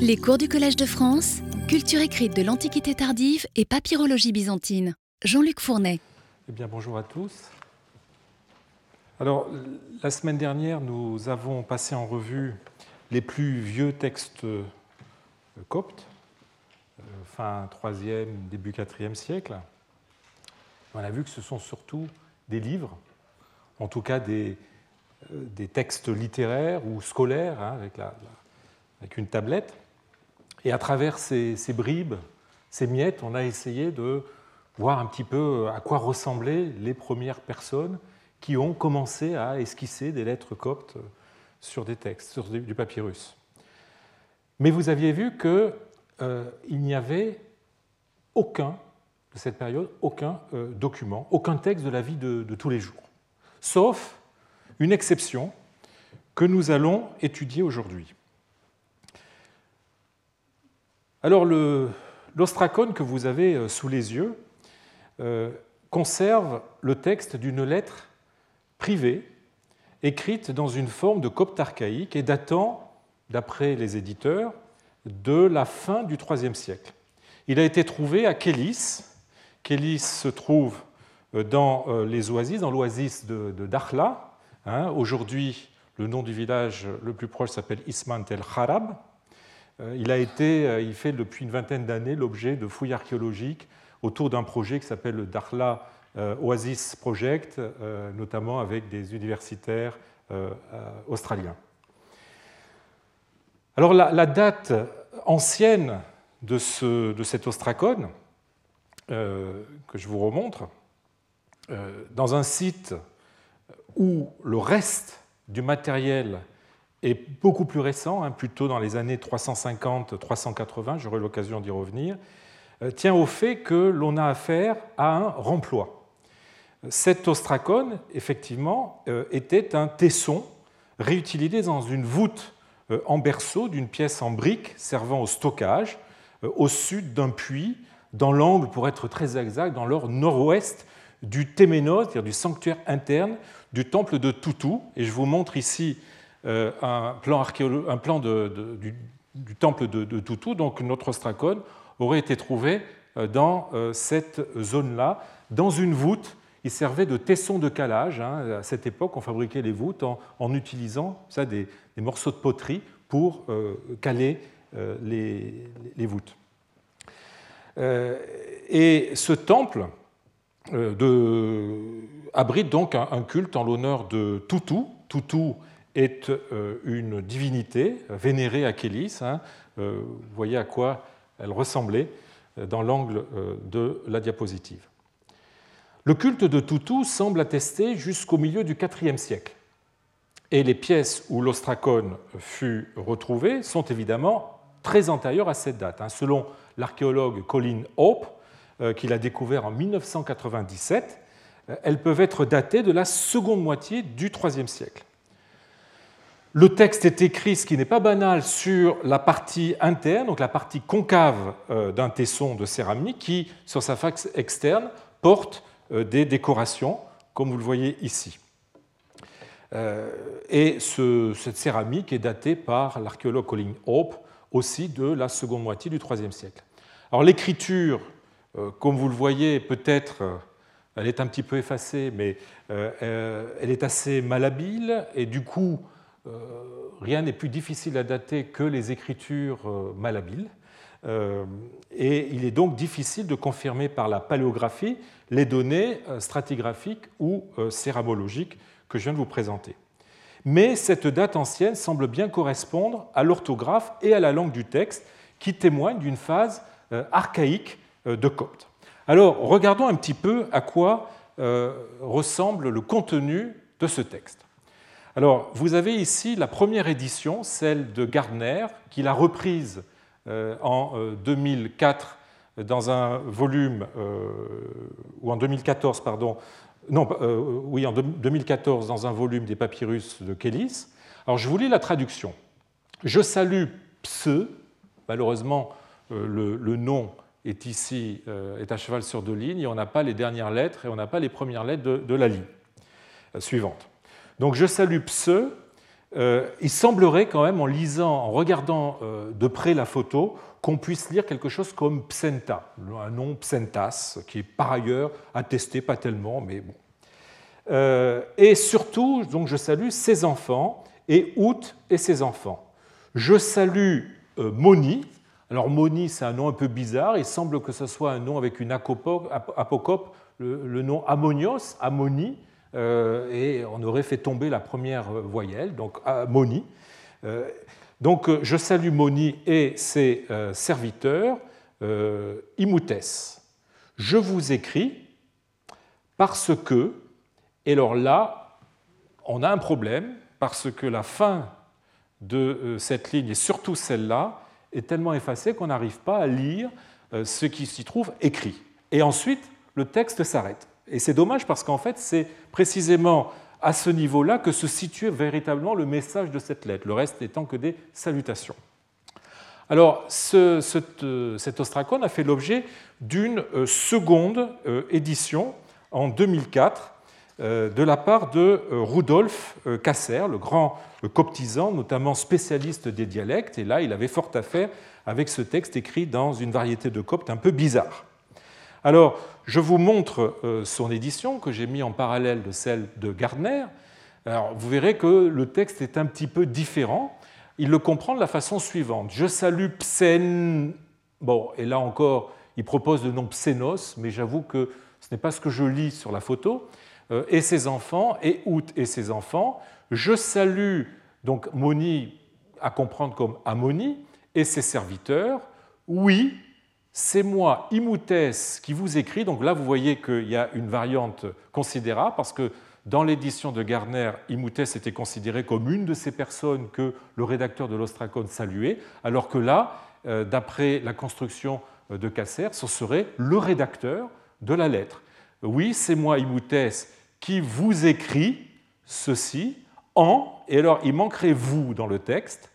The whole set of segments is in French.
Les cours du Collège de France, culture écrite de l'Antiquité tardive et papyrologie byzantine. Jean-Luc Fournet. Eh bien, bonjour à tous. Alors, la semaine dernière, nous avons passé en revue les plus vieux textes euh, coptes, euh, fin 3e, début 4e siècle. On a vu que ce sont surtout des livres, en tout cas des, euh, textes littéraires ou scolaires, hein, avec, la, avec, une tablette. Et à travers ces, bribes, ces miettes, on a essayé de voir un petit peu à quoi ressemblaient les premières personnes qui ont commencé à esquisser des lettres coptes sur des textes, sur du papyrus. Mais vous aviez vu qu'il euh, n'y avait aucun, de cette période, aucun euh, document, aucun texte de la vie de tous les jours, sauf une exception que nous allons étudier aujourd'hui. Alors l'ostracone que vous avez euh, sous les yeux euh, conserve le texte d'une lettre privée écrite dans une forme de copte archaïque et datant, d'après les éditeurs, de la fin du IIIe siècle. Il a été trouvé à Kélis. Kélis se trouve euh, dans les oasis, dans l'oasis de, de Dakhla, Hein, aujourd'hui, le nom du village le plus proche s'appelle Ismant el Kharab. Euh, il, a été, euh, il fait depuis une vingtaine d'années l'objet de fouilles archéologiques autour d'un projet qui s'appelle le Dakhla euh, Oasis Project, notamment avec des universitaires australiens. Alors la, date ancienne de cet ostracone, que je vous remontre, dans un site où le reste du matériel est beaucoup plus récent, hein, plutôt dans les années 350-380, j'aurai l'occasion d'y revenir, euh, tient au fait que l'on a affaire à un remploi. Cet ostracone, effectivement, euh, était un tesson réutilisé dans une voûte euh, en berceau d'une pièce en brique servant au stockage au sud d'un puits, dans l'angle, pour être très exact, dans l'or nord-ouest du Téménos, c'est-à-dire du sanctuaire interne du temple de Toutou. Et je vous montre ici un plan, un plan du, temple de, de, Toutou. Donc notre ostracone aurait été trouvé euh, dans euh, cette zone-là, dans une voûte. Il servait de tesson de calage. Hein. À cette époque, on fabriquait les voûtes en, utilisant ça, des, morceaux de poterie pour caler les, voûtes. et ce temple, euh, abrite donc un, culte en l'honneur de Toutou. Toutou est euh, une divinité vénérée à Kélis. Hein. Euh, vous voyez à quoi elle ressemblait dans l'angle de la diapositive. Le culte de Toutou semble attester jusqu'au milieu du IVe siècle. Et les pièces où l'ostracone fut retrouvé sont évidemment très antérieures à cette date. Hein. Selon l'archéologue Colin Hope, euh, qu'il a découvert en 1997, euh, elles peuvent être datées de la seconde moitié du IIIe siècle. Le texte est écrit, ce qui n'est pas banal, sur la partie interne, donc la partie concave euh, d'un tesson de céramique qui, sur sa face externe, porte des décorations, comme vous le voyez ici. Et cette céramique est datée par l'archéologue Colin Hope aussi de la seconde moitié du IIIe siècle. Alors l'écriture euh, comme vous le voyez, peut-être, euh, elle est un petit peu effacée, mais euh, elle est assez malhabile, et du coup, rien n'est plus difficile à dater que les écritures malhabiles. Et il est donc difficile de confirmer par la paléographie les données stratigraphiques ou céramologiques que je viens de vous présenter. Mais cette date ancienne semble bien correspondre à l'orthographe et à la langue du texte, qui témoignent d'une phase archaïque euh, de copte. Alors, regardons un petit peu à quoi euh, ressemble le contenu de ce texte. Alors, vous avez ici la première édition, celle de Gardner, qu'il a reprise euh, en 2004 dans un volume, ou en 2014, pardon, non, oui, en 2014 dans un volume des papyrus de Kélis. Alors, je vous lis la traduction. Je salue Pse, malheureusement, le, nom est ici euh, est à cheval sur deux lignes et on n'a pas les dernières lettres et on n'a pas les premières lettres de, la ligne euh, suivante. Donc je salue Pse, il semblerait quand même, en lisant, en regardant de près la photo, qu'on puisse lire quelque chose comme Psenta, un nom Psentas, qui est par ailleurs attesté, pas tellement, mais bon. et surtout, donc je salue ses enfants, et Out et ses enfants. Je salue Moni, alors Moni, c'est un nom un peu bizarre. Il semble que ce soit un nom avec une apocope, le, nom Ammonios, Ammoni, euh, et on aurait fait tomber la première voyelle, donc Moni. Euh, donc je salue Moni et ses euh, serviteurs, Imoutes. Je vous écris parce que, et alors là, on a un problème, parce que la fin de cette ligne, et surtout celle-là, est tellement effacé qu'on n'arrive pas à lire euh, ce qui s'y trouve écrit. Et ensuite, le texte s'arrête. Et c'est dommage parce qu'en fait, c'est précisément à ce niveau-là que se situe véritablement le message de cette lettre, le reste étant que des salutations. Alors, euh, cet ostracon a fait l'objet d'une euh, seconde édition en 2004 de la part de Rudolf Kasser, le grand coptisant, notamment spécialiste des dialectes, et là il avait fort à faire avec ce texte écrit dans une variété de copte un peu bizarre. Alors, je vous montre euh, son édition que j'ai mis en parallèle de celle de Gardner. Alors, vous verrez que le texte est un petit peu différent. Il le comprend de la façon suivante. Je salue Psen. Bon, et là encore, il propose le nom Psenos, mais j'avoue que ce n'est pas ce que je lis sur la photo. Euh, et ses enfants, et Out et ses enfants. Je salue donc Moni à comprendre comme Amoni et ses serviteurs. Oui, c'est moi, Imoutes, qui vous écrit. Donc là, vous voyez qu'il y a une variante considérable parce que dans l'édition de Gardner, Imoutes était considéré comme une de ces personnes que le rédacteur de l'Ostracon saluait, alors que là, euh, d'après la construction de Casser, ce serait le rédacteur de la lettre. Oui, c'est moi, Imoutes, qui vous écrit ceci en, et alors il manquerait vous dans le texte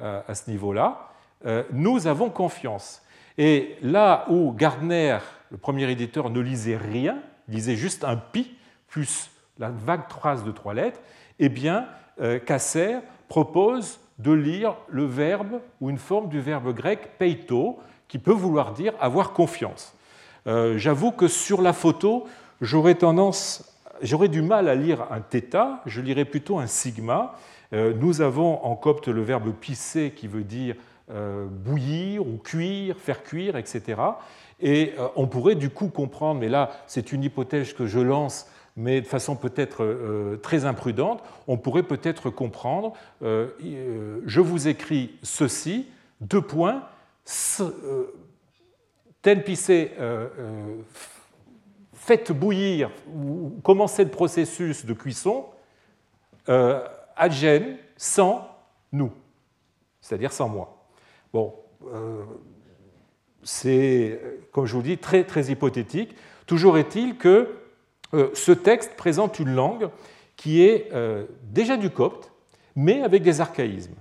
euh, à ce niveau-là, euh, nous avons confiance. Et là où Gardner, le premier éditeur, ne lisait rien, lisait juste un pi plus la vague trace de trois lettres, eh bien, euh, Casser propose de lire le verbe ou une forme du verbe grec peito, qui peut vouloir dire avoir confiance. J'avoue que sur la photo, j'aurais tendance j'aurais du mal à lire un θ, je lirais plutôt un sigma. Euh, nous avons en copte le verbe pisser qui veut dire euh, bouillir ou cuire, faire cuire, etc. Et euh, on pourrait du coup comprendre, mais là c'est une hypothèse que je lance, mais de façon peut-être très imprudente, on pourrait peut-être comprendre, je vous écris ceci, deux points, pisser faites bouillir ou commencez le processus de cuisson euh, à Gênes sans nous, c'est-à-dire sans moi. Bon, euh, c'est, comme je vous dis, très, très hypothétique. Toujours est-il que euh, ce texte présente une langue qui est déjà du copte, mais avec des archaïsmes.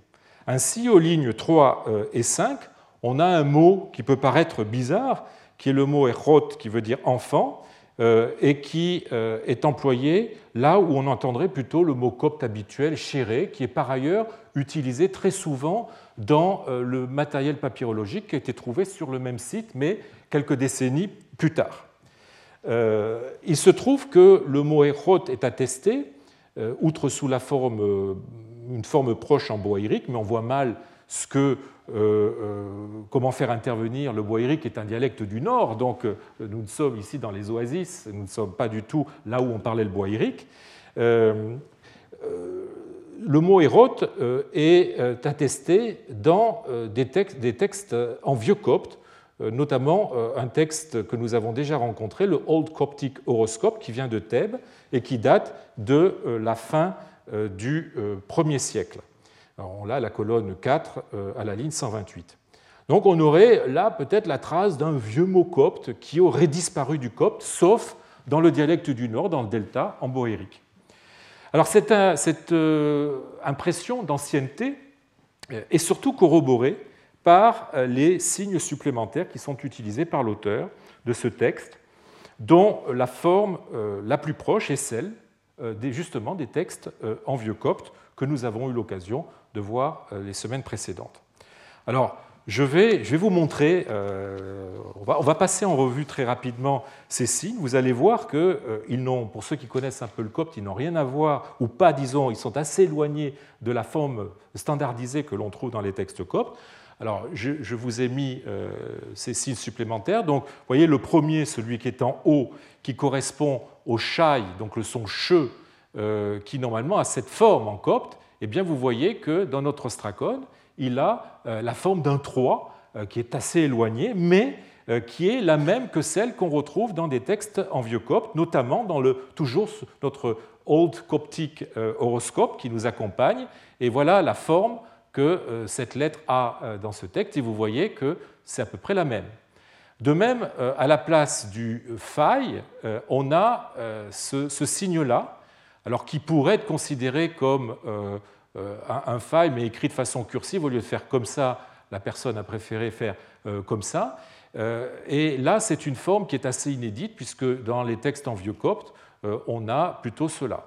Ainsi, aux lignes 3 et 5, on a un mot qui peut paraître bizarre, qui est le mot erot, qui veut dire enfant, euh, et qui euh, est employé là où on entendrait plutôt le mot copte habituel, chéré, qui est par ailleurs utilisé très souvent dans euh, le matériel papyrologique qui a été trouvé sur le même site, mais quelques décennies plus tard. Il se trouve que le mot erot est attesté, outre sous la forme, une forme proche en boaïrique, mais on voit mal ce que euh, euh, comment faire intervenir le boaïrique est un dialecte du nord, donc euh, nous sommes ici dans les oasis, nous ne sommes pas du tout là où on parlait le boaïrique. Le mot érote est attesté dans des textes, des textes en vieux copte, notamment un texte que nous avons déjà rencontré, le Old Coptic Horoscope, qui vient de Thèbes et qui date de la fin du 1er siècle. On a la colonne 4 euh, à la ligne 128. Donc on aurait là peut-être la trace d'un vieux mot copte qui aurait disparu du copte, sauf dans le dialecte du Nord, dans le delta, en boérique. Alors cette, euh, impression d'ancienneté euh, est surtout corroborée par les signes supplémentaires qui sont utilisés par l'auteur de ce texte, dont la forme la plus proche est celle justement des textes en vieux copte, que nous avons eu l'occasion de voir les semaines précédentes. Je vais, vous montrer, on, va, on, va, passer en revue très rapidement ces signes. Vous allez voir qu'ils n'ont, pour ceux qui connaissent un peu le copte, ils n'ont rien à voir, ou pas, disons, ils sont assez éloignés de la forme standardisée que l'on trouve dans les textes coptes. Alors, je, vous ai mis euh, ces signes supplémentaires. Donc, vous voyez, le premier, celui qui est en haut, qui correspond au shai, donc le son che, euh, qui normalement a cette forme en copte, eh bien, vous voyez que dans notre ostracone, il a euh, la forme d'un 3, qui est assez éloigné, mais qui est la même que celle qu'on retrouve dans des textes en vieux copte, notamment dans le, toujours notre Old Coptic horoscope qui nous accompagne. Et voilà la forme que euh, cette lettre a euh, dans ce texte, et vous voyez que c'est à peu près la même. De même, euh, à la place du faille, on a ce, signe-là, alors qui pourrait être considéré comme un, faille, mais écrit de façon cursive, au lieu de faire comme ça, la personne a préféré faire comme ça. Et là, c'est une forme qui est assez inédite, puisque dans les textes en vieux copte, on a plutôt cela.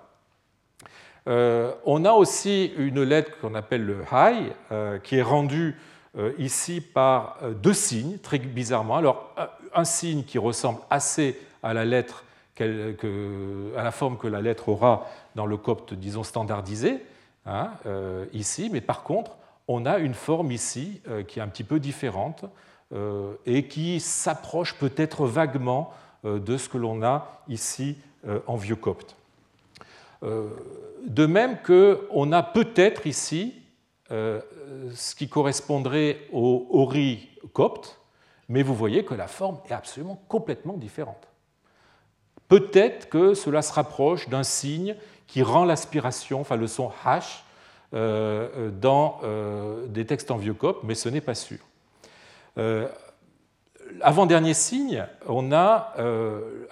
Euh, on a aussi une lettre qu'on appelle le high, euh, qui est rendue euh, ici par deux signes, très bizarrement. Alors, un signe qui ressemble assez à la lettre à la forme que la lettre aura dans le copte, disons, standardisé, hein, ici, mais par contre, on a une forme ici qui est un petit peu différente et qui s'approche peut-être vaguement de ce que l'on a ici en vieux copte. Euh, de même qu'on a peut-être ici euh, ce qui correspondrait au ori copte, mais vous voyez que la forme est absolument complètement différente. Peut-être que cela se rapproche d'un signe qui rend l'aspiration, enfin le son H, euh, dans des textes en vieux copte, mais ce n'est pas sûr. Avant-dernier signe, on a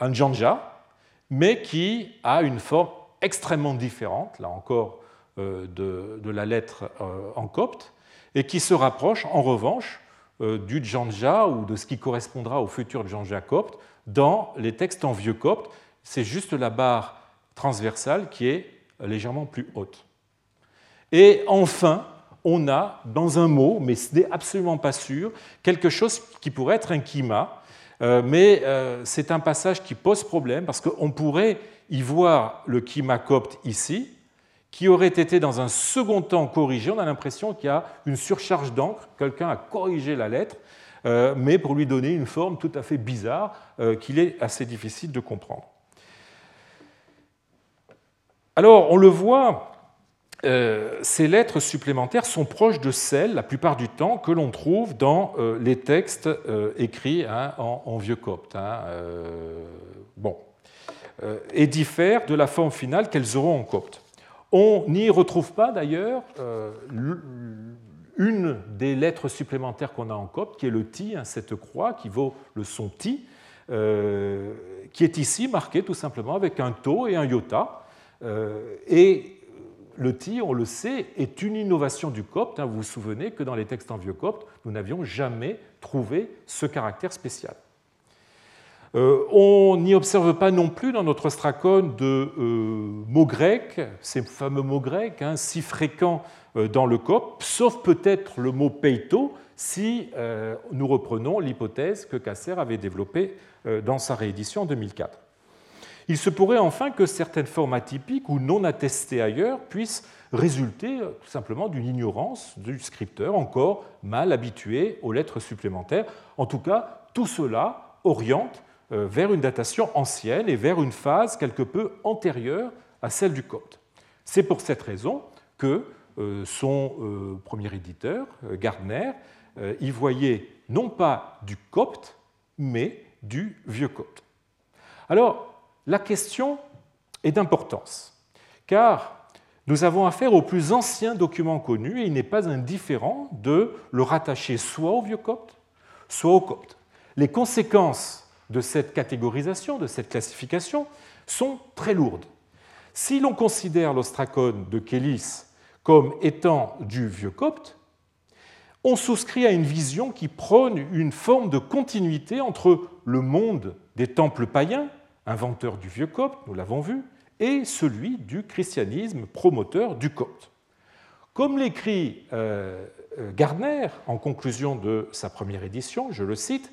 un janja, mais qui a une forme extrêmement différente, là encore, euh, de, la lettre euh, en copte, et qui se rapproche en revanche euh, du Janja ou de ce qui correspondra au futur Janja copte dans les textes en vieux copte. C'est juste la barre transversale qui est légèrement plus haute. Et enfin, on a dans un mot, mais ce n'est absolument pas sûr, quelque chose qui pourrait être un kima, mais c'est un passage qui pose problème parce qu'on pourrait y voir le copte ici, qui aurait été dans un second temps corrigé. On a l'impression qu'il y a une surcharge d'encre, quelqu'un a corrigé la lettre, euh, mais pour lui donner une forme tout à fait bizarre euh, qu'il est assez difficile de comprendre. Alors, on le voit, euh, ces lettres supplémentaires sont proches de celles, la plupart du temps, que l'on trouve dans les textes écrits hein, en, vieux copte. Hein, bon, euh, et diffèrent de la forme finale qu'elles auront en copte. On n'y retrouve pas d'ailleurs euh, une des lettres supplémentaires qu'on a en copte, qui est le ti, hein, cette croix qui vaut le son ti, euh, qui est ici marqué tout simplement avec un to et un iota. Et le ti, on le sait, est une innovation du copte. Hein. Vous vous souvenez que dans les textes en vieux copte, nous n'avions jamais trouvé ce caractère spécial. Euh, on n'y observe pas non plus dans notre stracone de euh, mots grecs, ces fameux mots grecs, hein, si fréquents euh, dans le COP, sauf peut-être le mot peito, si nous reprenons l'hypothèse que Casser avait développée dans sa réédition en 2004. Il se pourrait enfin que certaines formes atypiques ou non attestées ailleurs puissent résulter tout simplement d'une ignorance du scripteur encore mal habitué aux lettres supplémentaires. En tout cas, tout cela oriente euh, vers une datation ancienne et vers une phase quelque peu antérieure à celle du copte. C'est pour cette raison que euh, son euh, premier éditeur, Gardner, y voyait non pas du copte, mais du vieux copte. La question est d'importance, car nous avons affaire au plus ancien document connu et il n'est pas indifférent de le rattacher soit au vieux copte, soit au copte. Les conséquences de cette catégorisation, de cette classification, sont très lourdes. Si l'on considère l'ostracone de Kélis comme étant du vieux copte, on souscrit à une vision qui prône une forme de continuité entre le monde des temples païens, inventeur du vieux copte, nous l'avons vu, et celui du christianisme promoteur du copte. Comme l'écrit euh, euh, Gardner en conclusion de sa première édition, je le cite,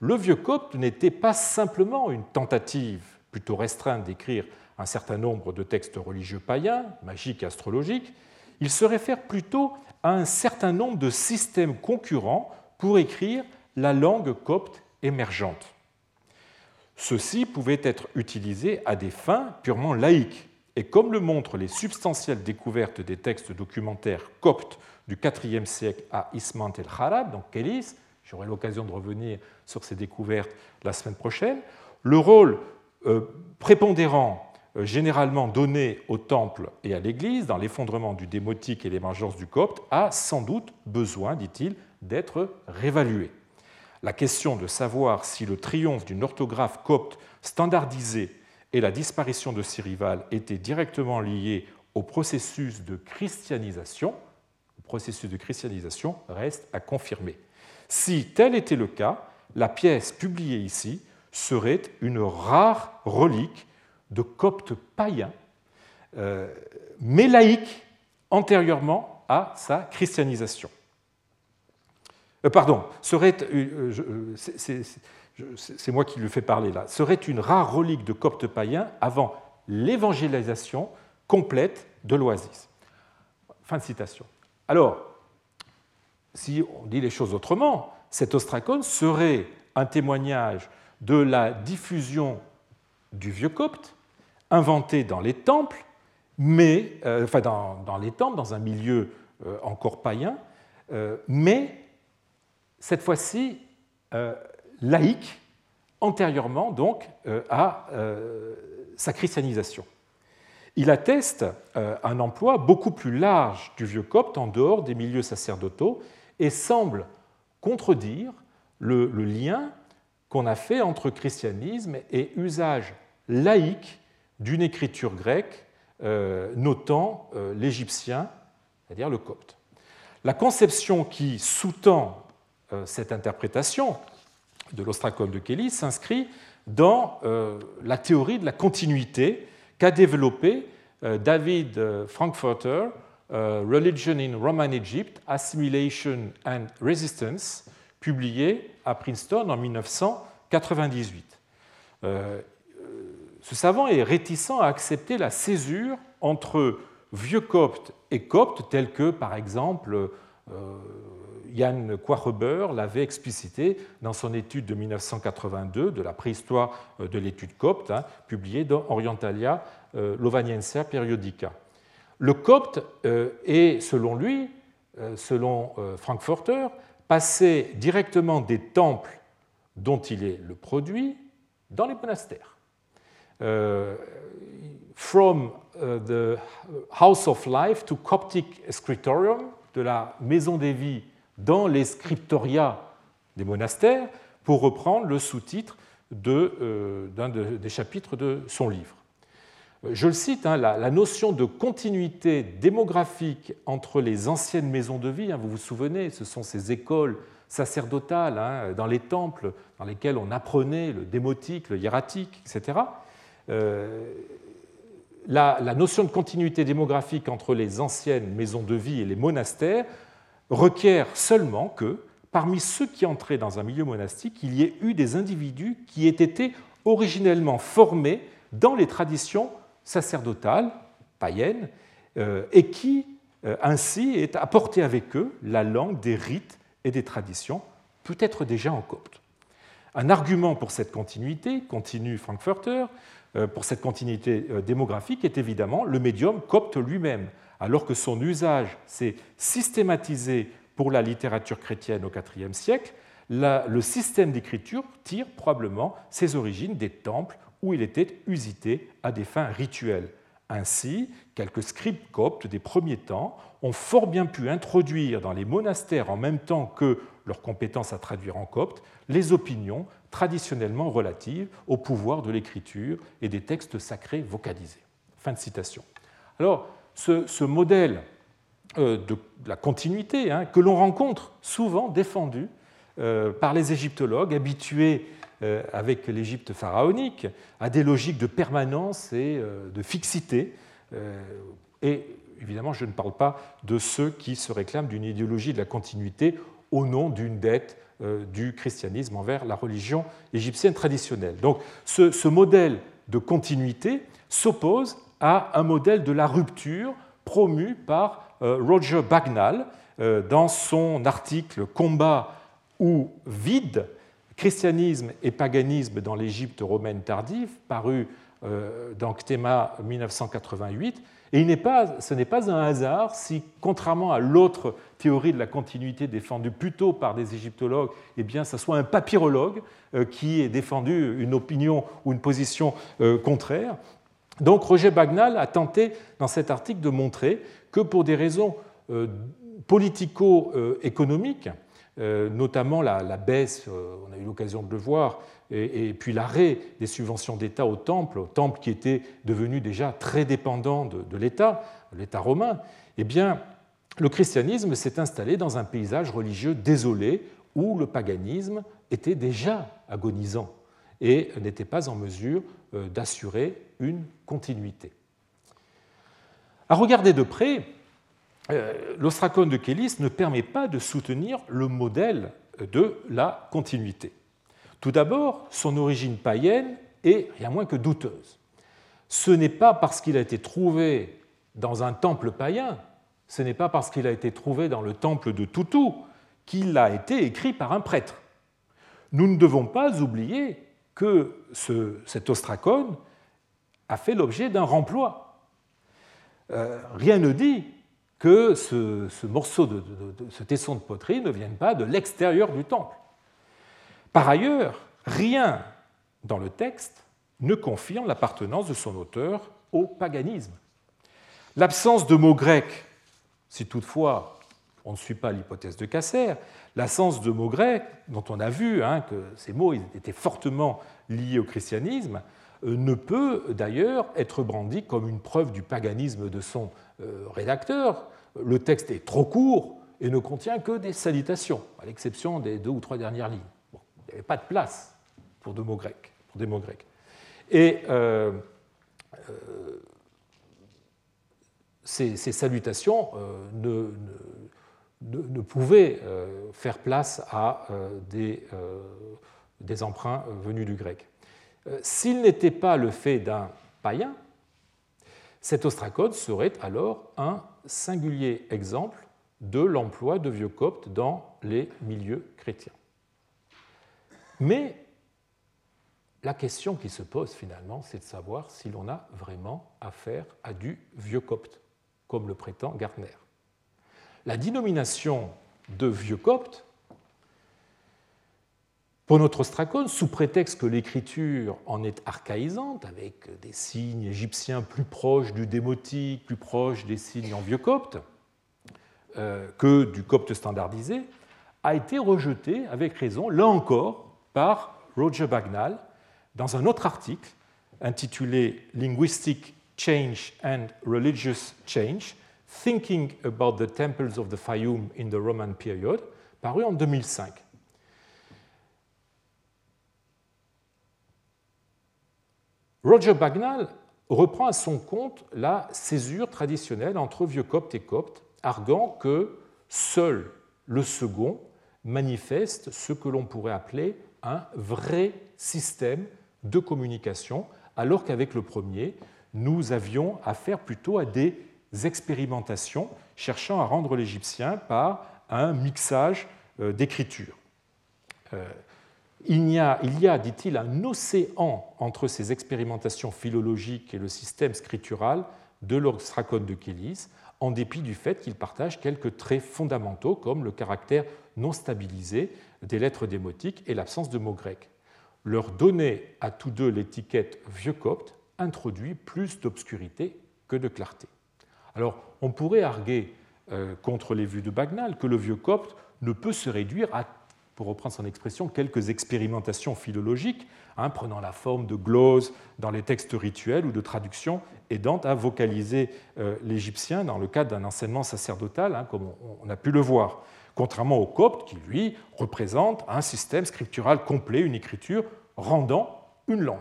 le vieux copte n'était pas simplement une tentative plutôt restreinte d'écrire un certain nombre de textes religieux païens, magiques astrologiques, il se réfère plutôt à un certain nombre de systèmes concurrents pour écrire la langue copte émergente. Ceux-ci pouvaient être utilisés à des fins purement laïques, et comme le montrent les substantielles découvertes des textes documentaires coptes du IVe siècle à Ismant el-Kharab, donc Kélis, j'aurai l'occasion de revenir sur ces découvertes la semaine prochaine, le rôle euh, prépondérant euh, généralement donné au temple et à l'Église dans l'effondrement du démotique et l'émergence du copte a sans doute besoin, dit-il, d'être réévalué. La question de savoir si le triomphe d'une orthographe copte standardisée et la disparition de ses rivales étaient directement liées au processus de christianisation, de christianisation reste à confirmer. Si tel était le cas, la pièce publiée ici serait une rare relique de coptes païens, euh, mais laïques antérieurement à sa christianisation. Pardon, c'est moi qui lui fais parler là, serait une rare relique de coptes païens avant l'évangélisation complète de l'oasis. Fin de citation. Alors, si on dit les choses autrement, cet ostracone serait un témoignage de la diffusion du vieux copte inventé dans les temples, mais, euh, enfin dans, les temples, dans un milieu euh, encore païen, euh, mais cette fois-ci laïque, antérieurement donc à sa christianisation. Il atteste un emploi beaucoup plus large du vieux copte en dehors des milieux sacerdotaux et semble contredire le, le lien qu'on a fait entre christianisme et usage laïque d'une écriture grecque euh, notant euh, l'égyptien, c'est-à-dire le copte. La conception qui sous-tend euh, cette interprétation de l'ostracone de Kelly s'inscrit dans la théorie de la continuité qu'a développée David Frankfurter, Religion in Roman Egypt, Assimilation and Resistance, publié à Princeton en 1998 ce savant est réticent à accepter la césure entre vieux coptes et coptes, tels que, par exemple, Jan euh, Quacheber l'avait explicité dans son étude de 1982 de la préhistoire euh, de l'étude copte, hein, publiée dans Orientalia euh, Lovaniensia Periodica. Le copte est, selon lui, selon Frankfurter, passé directement des temples dont il est le produit dans les monastères. From the House of Life to Coptic Scriptorium, de la maison des vies dans les scriptoria des monastères, pour reprendre le sous-titre euh, d'un des chapitres de son livre. Je le cite, hein, la, notion de continuité démographique entre les anciennes maisons de vie, hein, vous vous souvenez, ce sont ces écoles sacerdotales hein, dans les temples dans lesquels on apprenait le démotique, le hiératique, etc. Euh, la, notion de continuité démographique entre les anciennes maisons de vie et les monastères requiert seulement que, parmi ceux qui entraient dans un milieu monastique, il y ait eu des individus qui aient été originellement formés dans les traditions sacerdotales, païennes, euh, et qui euh, ainsi aient apporté avec eux la langue des rites et des traditions, peut-être déjà en copte. Un argument pour cette continuité, continue Frankfurter, euh, pour cette continuité démographique est évidemment le médium copte lui-même, alors que son usage s'est systématisé pour la littérature chrétienne au IVe siècle, le système d'écriture tire probablement ses origines des temples où il était usité à des fins rituelles. Ainsi, quelques scribes coptes des premiers temps ont fort bien pu introduire dans les monastères, en même temps que leur compétence à traduire en copte, les opinions traditionnellement relatives au pouvoir de l'écriture et des textes sacrés vocalisés. Fin de citation. Ce, modèle euh, de la continuité, hein, que l'on rencontre souvent défendu euh, par les égyptologues habitués euh, avec l'Égypte pharaonique à des logiques de permanence et de fixité, et évidemment, je ne parle pas de ceux qui se réclament d'une idéologie de la continuité au nom d'une dette du christianisme envers la religion égyptienne traditionnelle. Donc ce, modèle de continuité s'oppose à un modèle de la rupture promu par euh, Roger Bagnall euh, dans son article Combat ou vide, christianisme et paganisme dans l'Égypte romaine tardive, paru dans Ctema 1988, et ce n'est pas un hasard si, contrairement à l'autre théorie de la continuité défendue plutôt par des égyptologues, eh bien, ce soit un papyrologue euh, qui ait défendu une opinion ou une position euh, contraire. Donc Roger Bagnall a tenté dans cet article de montrer que pour des raisons euh, politico-économiques, notamment la, baisse, on a eu l'occasion de le voir, et, puis l'arrêt des subventions d'État au temple, au temple qui était devenu déjà très dépendant de, l'État, l'État romain, eh bien, le christianisme s'est installé dans un paysage religieux désolé où le paganisme était déjà agonisant et n'était pas en mesure euh, d'assurer une continuité. À regarder de près, euh, l'ostracone de Kélis ne permet pas de soutenir le modèle de la continuité. Tout d'abord, son origine païenne est rien moins que douteuse. Ce n'est pas parce qu'il a été trouvé dans un temple païen, ce n'est pas parce qu'il a été trouvé dans le temple de Toutou qu'il a été écrit par un prêtre. Nous ne devons pas oublier que cet ostracone a fait l'objet d'un remploi. Euh, rien ne dit que ce, morceau de, ce tesson de poterie ne vienne pas de l'extérieur du temple. Par ailleurs, rien dans le texte ne confirme l'appartenance de son auteur au paganisme. L'absence de mots grecs, si toutefois on ne suit pas l'hypothèse de Casser, l'absence de mots grecs, dont on a vu hein, que ces mots étaient fortement liés au christianisme, euh, ne peut d'ailleurs être brandi comme une preuve du paganisme de son euh, rédacteur. Le texte est trop court et ne contient que des salutations, à l'exception des deux ou trois dernières lignes. Il n'y avait pas de place pour, mots grecs, pour des mots grecs. Et euh, ces, salutations ne, ne, pouvaient faire place à des, des emprunts venus du grec. S'il n'était pas le fait d'un païen, cet ostracode serait alors un singulier exemple de l'emploi de vieux coptes dans les milieux chrétiens. Mais la question qui se pose finalement, c'est de savoir si l'on a vraiment affaire à du vieux copte, comme le prétend Gartner. La dénomination de vieux copte, pour notre ostracone, sous prétexte que l'écriture en est archaïsante, avec des signes égyptiens plus proches du démotique, plus proches des signes en vieux copte, euh, que du copte standardisé, a été rejetée avec raison, là encore, par Roger Bagnall dans un autre article intitulé Linguistic Change and Religious Change, Thinking about the Temples of the Fayum in the Roman Period, paru en 2005. Roger Bagnall reprend à son compte la césure traditionnelle entre vieux copte et copte, arguant que seul le second manifeste ce que l'on pourrait appeler un vrai système de communication, alors qu'avec le premier, nous avions affaire plutôt à des expérimentations cherchant à rendre l'égyptien par un mixage euh, d'écriture. Euh, il y a, dit-il, un océan entre ces expérimentations philologiques et le système scriptural de l'ostracone de Kélis, en dépit du fait qu'il partage quelques traits fondamentaux comme le caractère non stabilisé des lettres démotiques et l'absence de mots grecs. Leur donner à tous deux l'étiquette vieux copte introduit plus d'obscurité que de clarté. Alors, on pourrait arguer euh, contre les vues de Bagnall que le vieux copte ne peut se réduire à, pour reprendre son expression, quelques expérimentations philologiques, hein, prenant la forme de gloses dans les textes rituels ou de traductions aidant à vocaliser euh, l'égyptien dans le cadre d'un enseignement sacerdotal, hein, comme on a pu le voir contrairement au copte qui, lui, représente un système scriptural complet, une écriture rendant une langue.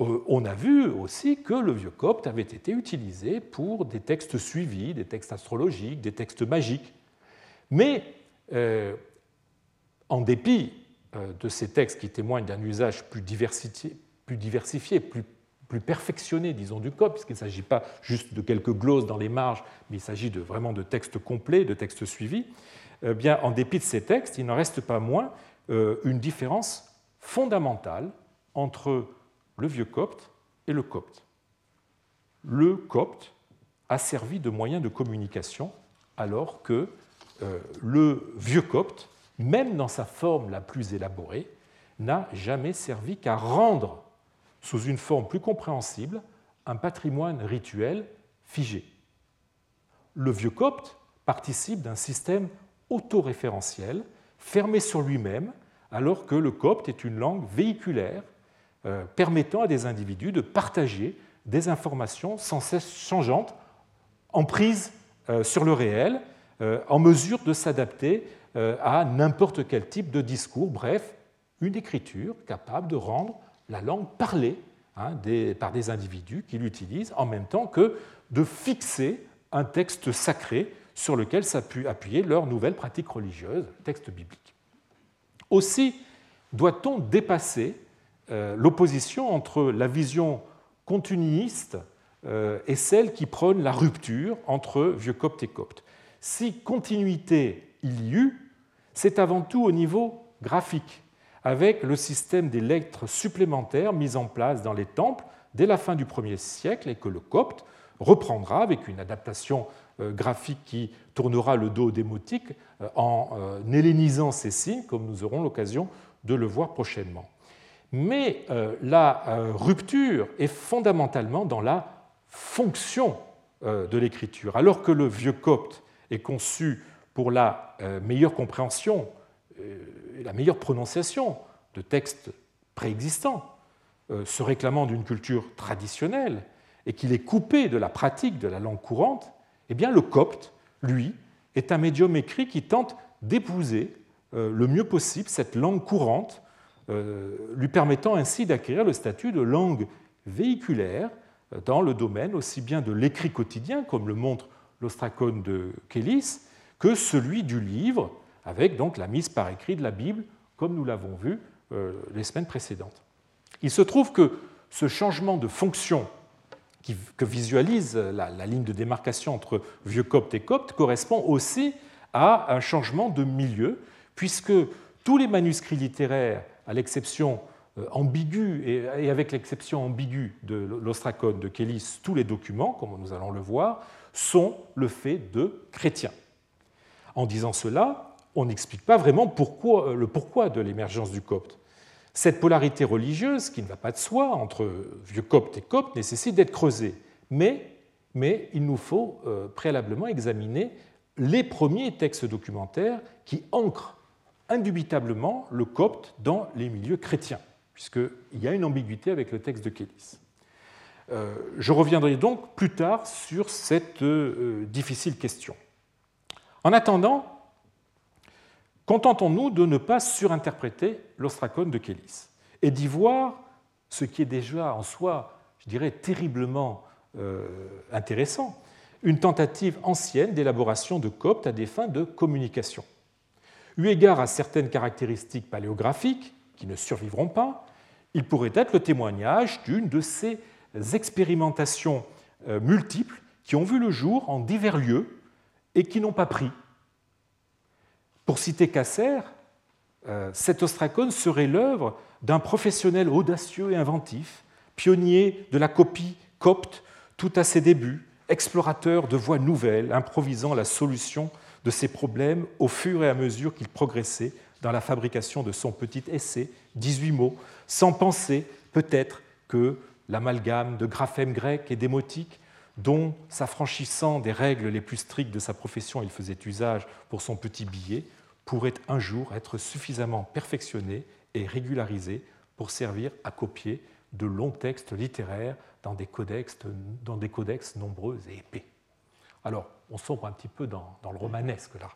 Euh, on a vu aussi que le vieux copte avait été utilisé pour des textes suivis, des textes astrologiques, des textes magiques. Mais euh, en dépit euh, de ces textes qui témoignent d'un usage plus diversifié, plus, perfectionné, disons, du copte, puisqu'il ne s'agit pas juste de quelques glosses dans les marges, mais il s'agit de, vraiment de textes complets, de textes suivis, eh bien, en dépit de ces textes, il n'en reste pas moins une différence fondamentale entre le vieux copte et le copte. Le copte a servi de moyen de communication alors que euh, le vieux copte, même dans sa forme la plus élaborée, n'a jamais servi qu'à rendre, sous une forme plus compréhensible, un patrimoine rituel figé. Le vieux copte participe d'un système autoréférentiel fermé sur lui-même, alors que le copte est une langue véhiculaire permettant à des individus de partager des informations sans cesse changeantes, en prise euh, sur le réel, euh, en mesure de s'adapter à n'importe quel type de discours, bref, une écriture capable de rendre la langue parlée hein, par des individus qui l'utilisent en même temps que de fixer un texte sacré sur lequel s'appuie appuyer leur nouvelle pratique religieuse, texte biblique. Aussi doit-on dépasser euh, l'opposition entre la vision continuiste euh, et celle qui prône la rupture entre vieux copte et copte. Si continuité il y eut, c'est avant tout au niveau graphique, avec le système des lettres supplémentaires mis en place dans les temples dès la fin du 1er siècle et que le copte reprendra avec une adaptation euh, graphique qui tournera le dos démotique en hellénisant ces signes, comme nous aurons l'occasion de le voir prochainement. Mais euh, la euh, rupture est fondamentalement dans la fonction euh, de l'écriture. Alors que le vieux copte est conçu pour la meilleure compréhension et la meilleure prononciation de textes préexistants, se réclamant d'une culture traditionnelle, et qu'il est coupé de la pratique de la langue courante, eh bien le copte, lui, est un médium écrit qui tente d'épouser le mieux possible cette langue courante lui permettant ainsi d'acquérir le statut de langue véhiculaire dans le domaine aussi bien de l'écrit quotidien, comme le montre l'ostracone de Kélis, que celui du livre, avec donc la mise par écrit de la Bible, comme nous l'avons vu euh, les semaines précédentes. Il se trouve que ce changement de fonction que visualise la, la, ligne de démarcation entre vieux copte et copte correspond aussi à un changement de milieu, puisque tous les manuscrits littéraires à l'exception euh, ambiguë, et avec l'exception ambiguë de l'ostracone de Kélis, tous les documents, comme nous allons le voir, sont le fait de chrétiens. En disant cela, on n'explique pas vraiment euh, le pourquoi de l'émergence du copte. Cette polarité religieuse, qui ne va pas de soi, entre vieux copte et copte, nécessite d'être creusée. Mais, mais il nous faut euh, préalablement examiner les premiers textes documentaires qui ancrent indubitablement le copte dans les milieux chrétiens, puisqu'il y a une ambiguïté avec le texte de Kélis. Euh, je reviendrai donc plus tard sur cette euh, difficile question. En attendant, contentons-nous de ne pas surinterpréter l'ostracone de Kélis et d'y voir ce qui est déjà en soi, je dirais, terriblement euh, intéressant, une tentative ancienne d'élaboration de copte à des fins de communication. Eu égard à certaines caractéristiques paléographiques qui ne survivront pas, il pourrait être le témoignage d'une de ces expérimentations euh, multiples qui ont vu le jour en divers lieux et qui n'ont pas pris. Pour citer Casser, euh, cet ostracone serait l'œuvre d'un professionnel audacieux et inventif, pionnier de la copie copte tout à ses débuts, explorateur de voies nouvelles, improvisant la solution de ses problèmes au fur et à mesure qu'il progressait dans la fabrication de son petit essai, 18 mots, sans penser peut-être que l'amalgame de graphèmes grecs et démotiques, dont, s'affranchissant des règles les plus strictes de sa profession, il faisait usage pour son petit billet, pourrait un jour être suffisamment perfectionné et régularisé pour servir à copier de longs textes littéraires dans des codex, dans des codex nombreux et épais. Alors, on sombre un petit peu dans, le romanesque là.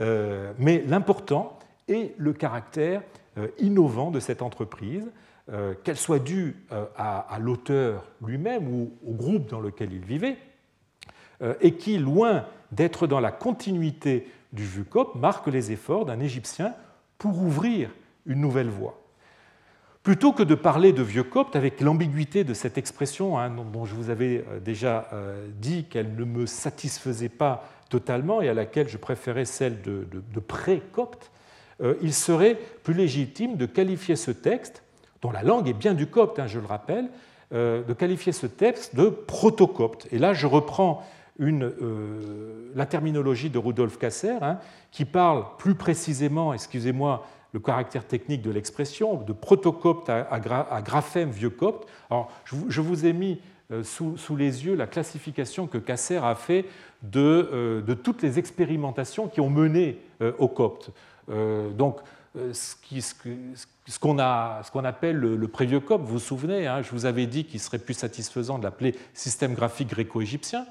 Euh, mais l'important est le caractère euh, innovant de cette entreprise, qu'elle soit due à, l'auteur lui-même ou au groupe dans lequel il vivait, et qui, loin d'être dans la continuité du copte, marque les efforts d'un Égyptien pour ouvrir une nouvelle voie. Plutôt que de parler de vieux copte avec l'ambiguïté de cette expression, hein, dont je vous avais euh, déjà euh, dit qu'elle ne me satisfaisait pas totalement et à laquelle je préférais celle de, pré-copte, euh, il serait plus légitime de qualifier ce texte, dont la langue est bien du copte, hein, je le rappelle, de qualifier ce texte de protocopte. Et là, je reprends la terminologie de Rudolf Kasser, hein, qui parle plus précisément, excusez-moi, le caractère technique de l'expression, de protocopte à, graphème vieux copte. Alors, je vous ai mis euh, sous, les yeux la classification que Kasser a fait de, euh, de toutes les expérimentations qui ont mené euh, au copte. donc, ce qu'on appelle le, prévieux copte, vous vous souvenez, hein, je vous avais dit qu'il serait plus satisfaisant de l'appeler système graphique gréco-égyptien.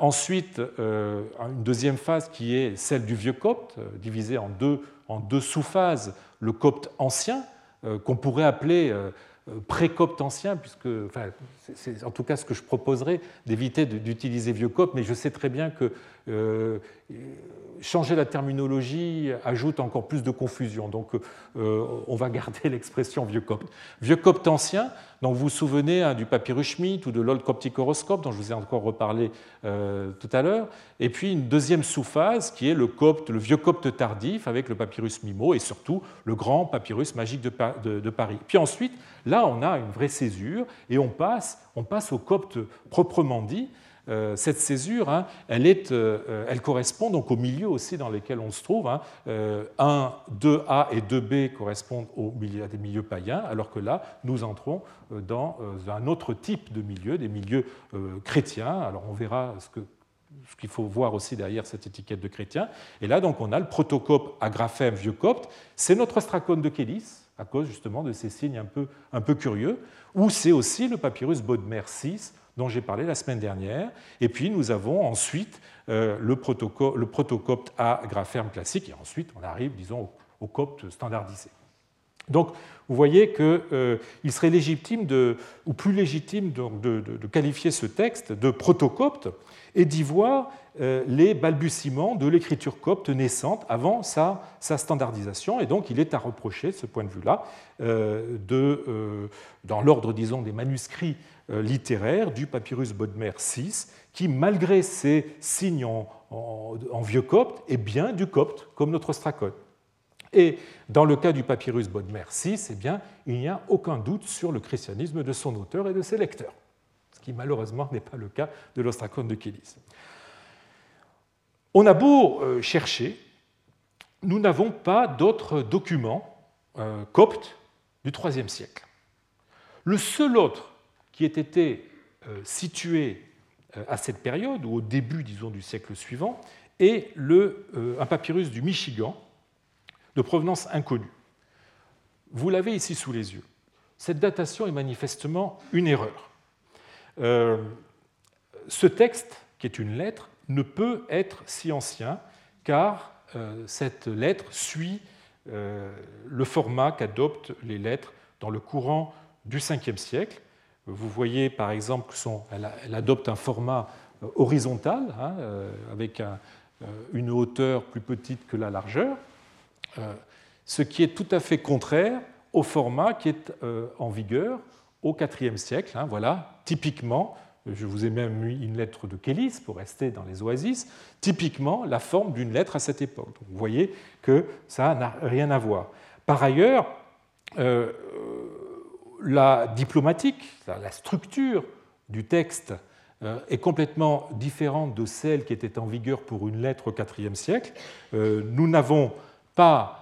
ensuite, une deuxième phase qui est celle du vieux copte, divisée en deux en deux sous-phases le copte ancien, euh, qu'on pourrait appeler euh, euh, pré-copte ancien, puisque, enfin, c'est en tout cas ce que je proposerais, d'éviter d'utiliser vieux copte, mais je sais très bien que changer la terminologie ajoute encore plus de confusion. Donc on va garder l'expression vieux copte. Vieux copte ancien, donc vous vous souvenez hein, du papyrus Schmidt ou de l'Old Coptic Horoscope, dont je vous ai encore reparlé tout à l'heure. Et puis une deuxième sous-phase qui est le, copte, le vieux copte tardif avec le papyrus Mimo et surtout le grand papyrus magique de, de Paris. Puis ensuite, Là, on a une vraie césure et on passe, on passe au copte proprement dit. Euh, cette césure, hein, euh, elle, correspond donc au milieu aussi dans lesquels on se trouve. 1, hein. 2A euh, et 2B correspondent à des milieux païens, alors que là, nous entrons dans un autre type de milieu, des milieux chrétiens. Alors on verra ce qu'il faut voir aussi derrière cette étiquette de chrétien. Et là, donc, on a le protocope agraphème vieux copte. C'est notre stracone de Kélis, à cause justement de ces signes un peu, un peu curieux, ou c'est aussi le papyrus Bodmer 6 dont j'ai parlé la semaine dernière. Et puis nous avons ensuite euh, le, le protocopte à graphème classique, et ensuite on arrive, disons, au, copte standardisé. Donc, vous voyez qu'il euh, serait légitime, de, ou plus légitime de, de, qualifier ce texte de protocopte et d'y voir euh, les balbutiements de l'écriture copte naissante avant sa, standardisation. Et donc il est à reprocher, ce point de vue-là, euh, dans l'ordre, disons, des manuscrits littéraires du papyrus Bodmer VI, qui, malgré ses signes en, vieux copte, est bien du copte, comme notre stracone. Et dans le cas du papyrus Bodmer VI, eh bien, il n'y a aucun doute sur le christianisme de son auteur et de ses lecteurs, ce qui malheureusement n'est pas le cas de l'ostracone de Kélis. On a beau euh, chercher, nous n'avons pas d'autres documents euh, coptes du IIIe siècle. Le seul autre qui ait été euh, situé à cette période, ou au début, disons, du siècle suivant, est le, un papyrus du Michigan, de provenance inconnue. Vous l'avez ici sous les yeux. Cette datation est manifestement une erreur. ce texte, qui est une lettre, ne peut être si ancien car euh, cette lettre suit euh, le format qu'adoptent les lettres dans le courant du 5e siècle. Vous voyez par exemple qu'elle adopte un format euh, horizontal hein, avec une hauteur plus petite que la largeur, ce qui est tout à fait contraire au format qui est en vigueur au IVe siècle. Hein, voilà, typiquement je vous ai même mis une lettre de Kélis pour rester dans les oasis, typiquement la forme d'une lettre à cette époque. vous voyez que ça n'a rien à voir. Par ailleurs, euh, la diplomatique, la structure du texte euh, est complètement différente de celle qui était en vigueur pour une lettre au IVe siècle. Euh, nous n'avons pas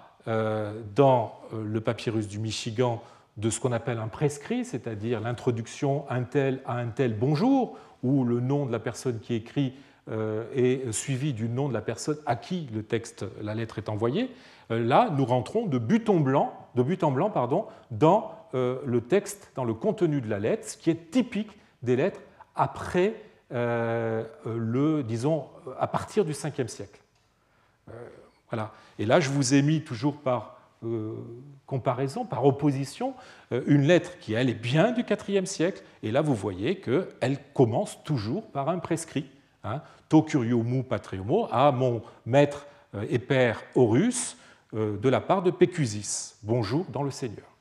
dans le papyrus du Michigan de ce qu'on appelle un prescrit, c'est-à-dire l'introduction un tel à un tel bonjour, où le nom de la personne qui écrit euh, est suivi du nom de la personne à qui le texte, la lettre est envoyée. Euh, là, nous rentrons de but en blanc, de but blanc pardon, dans euh, le texte, dans le contenu de la lettre, ce qui est typique des lettres après le, disons, à partir du 5e siècle. Et là, je vous ai mis toujours par comparaison, par opposition, une lettre qui, elle, est bien du IVe siècle, et là, vous voyez qu'elle commence toujours par un prescrit. Hein, to curiomu patriomo, à mon maître et père Horus, de la part de Pécusis. Bonjour dans le Seigneur.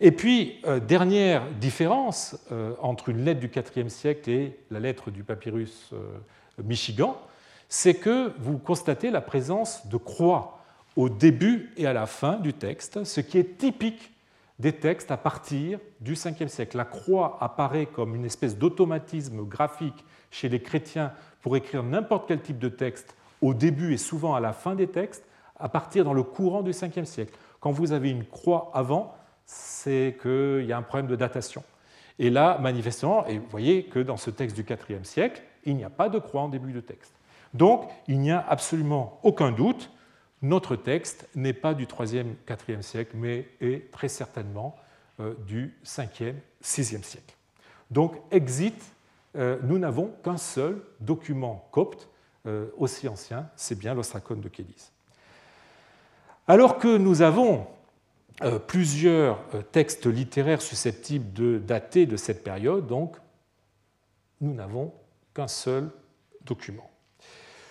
Et puis, euh, dernière différence euh, entre une lettre du IVe siècle et la lettre du papyrus euh, Michigan, c'est que vous constatez la présence de croix au début et à la fin du texte, ce qui est typique des textes à partir du 5e siècle. La croix apparaît comme une espèce d'automatisme graphique chez les chrétiens pour écrire n'importe quel type de texte au début et souvent à la fin des textes, à partir dans le courant du 5e siècle. Quand vous avez une croix avant, c'est qu'il y a un problème de datation. Et là, manifestement, et vous voyez que dans ce texte du IVe siècle, il n'y a pas de croix en début de texte. Donc, il n'y a absolument aucun doute, notre texte n'est pas du IIIe, IVe siècle, mais est très certainement euh, du 5e, 6e siècle. Donc, exit, euh, nous n'avons qu'un seul document copte euh, aussi ancien, c'est bien l'ostracone de Kélis. Alors que nous avons plusieurs textes littéraires susceptibles de dater de cette période, donc nous n'avons qu'un seul document.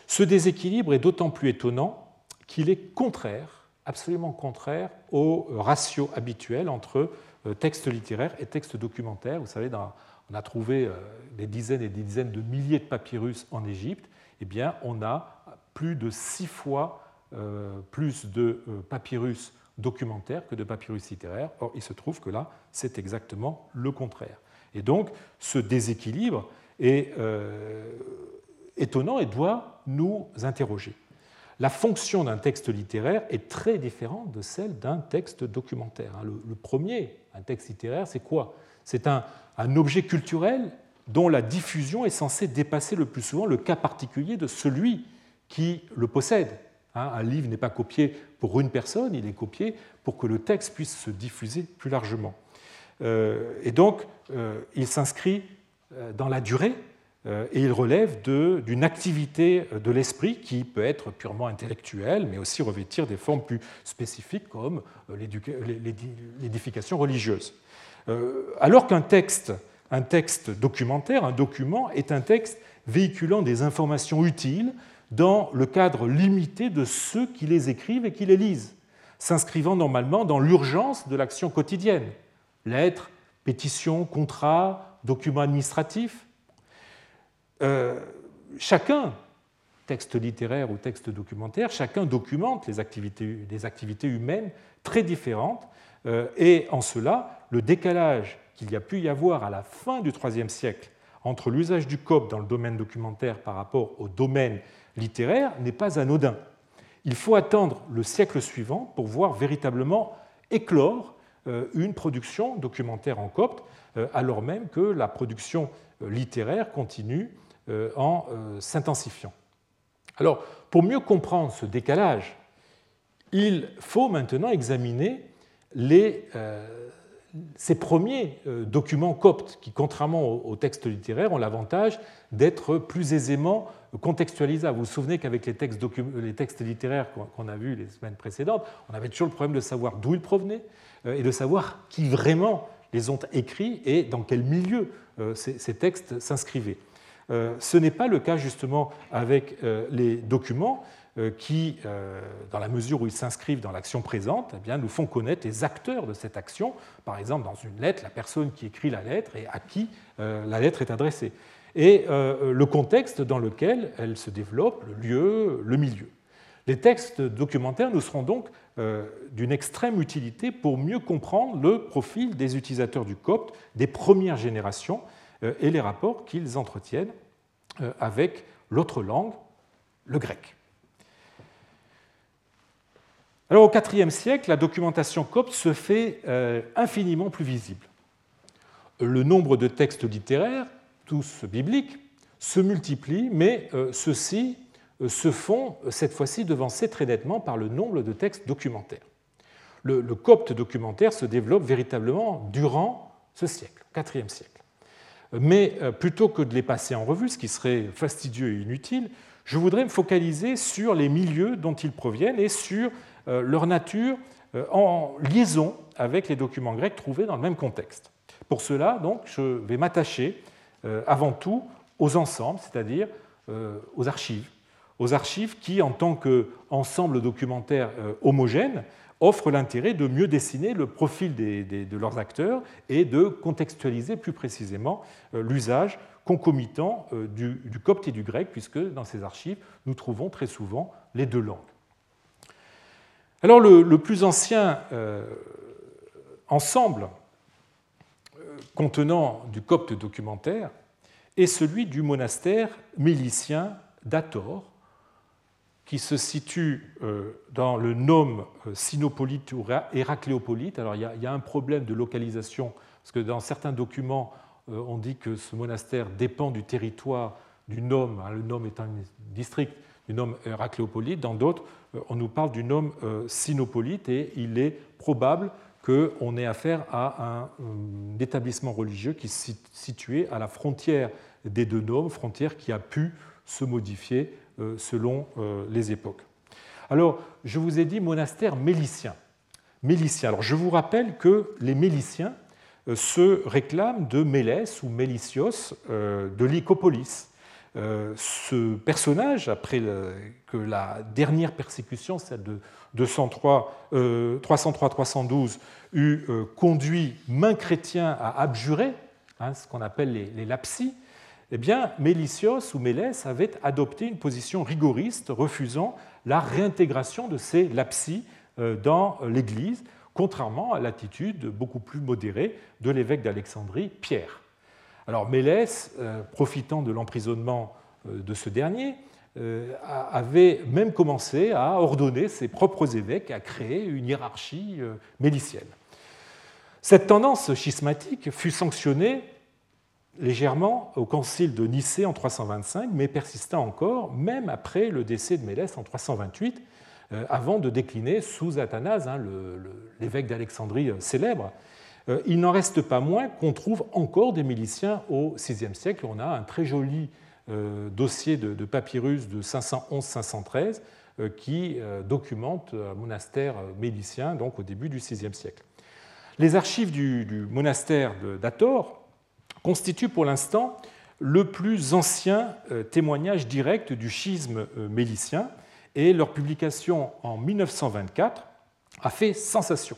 Ce déséquilibre est d'autant plus étonnant qu'il est contraire, absolument contraire, au ratio habituel entre euh, textes littéraires et textes documentaires. Vous savez, on a trouvé des dizaines et des dizaines de milliers de papyrus en Égypte. Eh bien, on a plus de six fois plus de papyrus documentaire que de papyrus littéraire. Or, il se trouve que là, c'est exactement le contraire. Et donc, ce déséquilibre est euh, étonnant et doit nous interroger. La fonction d'un texte littéraire est très différente de celle d'un texte documentaire. Hein. Le, premier, un texte littéraire, c'est quoi? C'est un, objet culturel dont la diffusion est censée dépasser le plus souvent le cas particulier de celui qui le possède. Hein, un livre n'est pas copié pour une personne, il est copié pour que le texte puisse se diffuser plus largement. Euh, et donc, euh, il s'inscrit euh, dans la durée et il relève d'une activité de l'esprit qui peut être purement intellectuelle, mais aussi revêtir des formes plus spécifiques comme l'édification religieuse. Alors qu'un texte, un texte documentaire, un document, est un texte véhiculant des informations utiles dans le cadre limité de ceux qui les écrivent et qui les lisent, s'inscrivant normalement dans l'urgence de l'action quotidienne. Lettres, pétitions, contrats, documents administratifs. Euh, chacun, texte littéraire ou texte documentaire, chacun documente les activités, des activités humaines très différentes. Euh, et en cela, le décalage qu'il y a pu y avoir à la fin du IIIe siècle entre l'usage du COP dans le domaine documentaire par rapport au domaine littéraire n'est pas anodin. Il faut attendre le siècle suivant pour voir véritablement éclore euh, une production documentaire en copte, alors même que la production littéraire continue en s'intensifiant. Alors, pour mieux comprendre ce décalage, il faut maintenant examiner les, ces premiers documents coptes qui, contrairement aux textes littéraires, ont l'avantage d'être plus aisément contextualisables. Vous vous souvenez qu'avec les textes, littéraires qu'on a vus les semaines précédentes, on avait toujours le problème de savoir d'où ils provenaient euh, et de savoir qui vraiment les ont écrits et dans quel milieu euh, ces textes s'inscrivaient. Euh, ce n'est pas le cas justement avec les documents qui, dans la mesure où ils s'inscrivent dans l'action présente, eh nous font connaître les acteurs de cette action. Par exemple, dans une lettre, la personne qui écrit la lettre et à qui la lettre est adressée et euh, le contexte dans lequel elle se développe, le lieu, le milieu. Les textes documentaires nous seront donc euh, d'une extrême utilité pour mieux comprendre le profil des utilisateurs du copte des premières générations euh, et les rapports qu'ils entretiennent avec l'autre langue, le grec. Alors au IVe siècle, la documentation copte se fait infiniment plus visible. Le nombre de textes littéraires tous bibliques, se multiplient, mais euh, ceux-ci euh, se font cette fois-ci devancer très nettement par le nombre de textes documentaires. Le, copte documentaire se développe véritablement durant ce siècle, IVe siècle. Mais euh, plutôt que de les passer en revue, ce qui serait fastidieux et inutile, je voudrais me focaliser sur les milieux dont ils proviennent et sur leur nature en liaison avec les documents grecs trouvés dans le même contexte. Pour cela, donc, je vais m'attacher avant tout aux ensembles, c'est-à-dire aux archives. Aux archives qui, en tant qu'ensemble documentaire homogène, offrent l'intérêt de mieux dessiner le profil de leurs acteurs et de contextualiser plus précisément l'usage concomitant euh, du, copte et du grec, puisque dans ces archives, nous trouvons très souvent les deux langues. Alors le, plus ancien euh, ensemble euh, contenant du copte documentaire est celui du monastère milicien d'Ator, qui se situe dans le nome sinopolite ou héracléopolite. Alors il y, a, un problème de localisation, parce que dans certains documents, euh, on dit que ce monastère dépend du territoire du Nome, hein, le Nome étant un district du Nome Héracléopolite. Dans d'autres, euh, on nous parle du Nome euh, Sinopolite et il est probable qu'on ait affaire à un, établissement religieux qui est situé à la frontière des deux nomes, frontière qui a pu se modifier selon les époques. Alors, je vous ai dit monastère mélicien. Mélicien. Alors, je vous rappelle que les Méliciens euh, se réclame de Mélès ou Mélicios euh, de Lycopolis. Euh, ce personnage, après que la dernière persécution, celle de 303-312, eut conduit main chrétien à abjurer, hein, ce qu'on appelle les lapsis, eh bien, Mélicios ou Mélès avait adopté une position rigoriste, refusant la réintégration de ces lapsis dans l'Église, contrairement à l'attitude beaucoup plus modérée de l'évêque d'Alexandrie, Pierre. Alors Mélès, euh, profitant de l'emprisonnement euh, de ce dernier, euh, avait même commencé à ordonner ses propres évêques à créer une hiérarchie mélicienne. Cette tendance schismatique fut sanctionnée légèrement au concile de Nicée en 325, mais persista encore même après le décès de Mélès en 328, euh, avant de décliner sous Athanase, hein, l'évêque d'Alexandrie euh, célèbre. Euh, il n'en reste pas moins qu'on trouve encore des miliciens au VIe siècle. On a un très joli dossier de, papyrus de 511-513 qui documente un monastère milicien donc au début du VIe siècle. Les archives du, du monastère d'Ator constituent pour l'instant le plus ancien témoignage direct du schisme mélicien et leur publication en 1924 a fait sensation,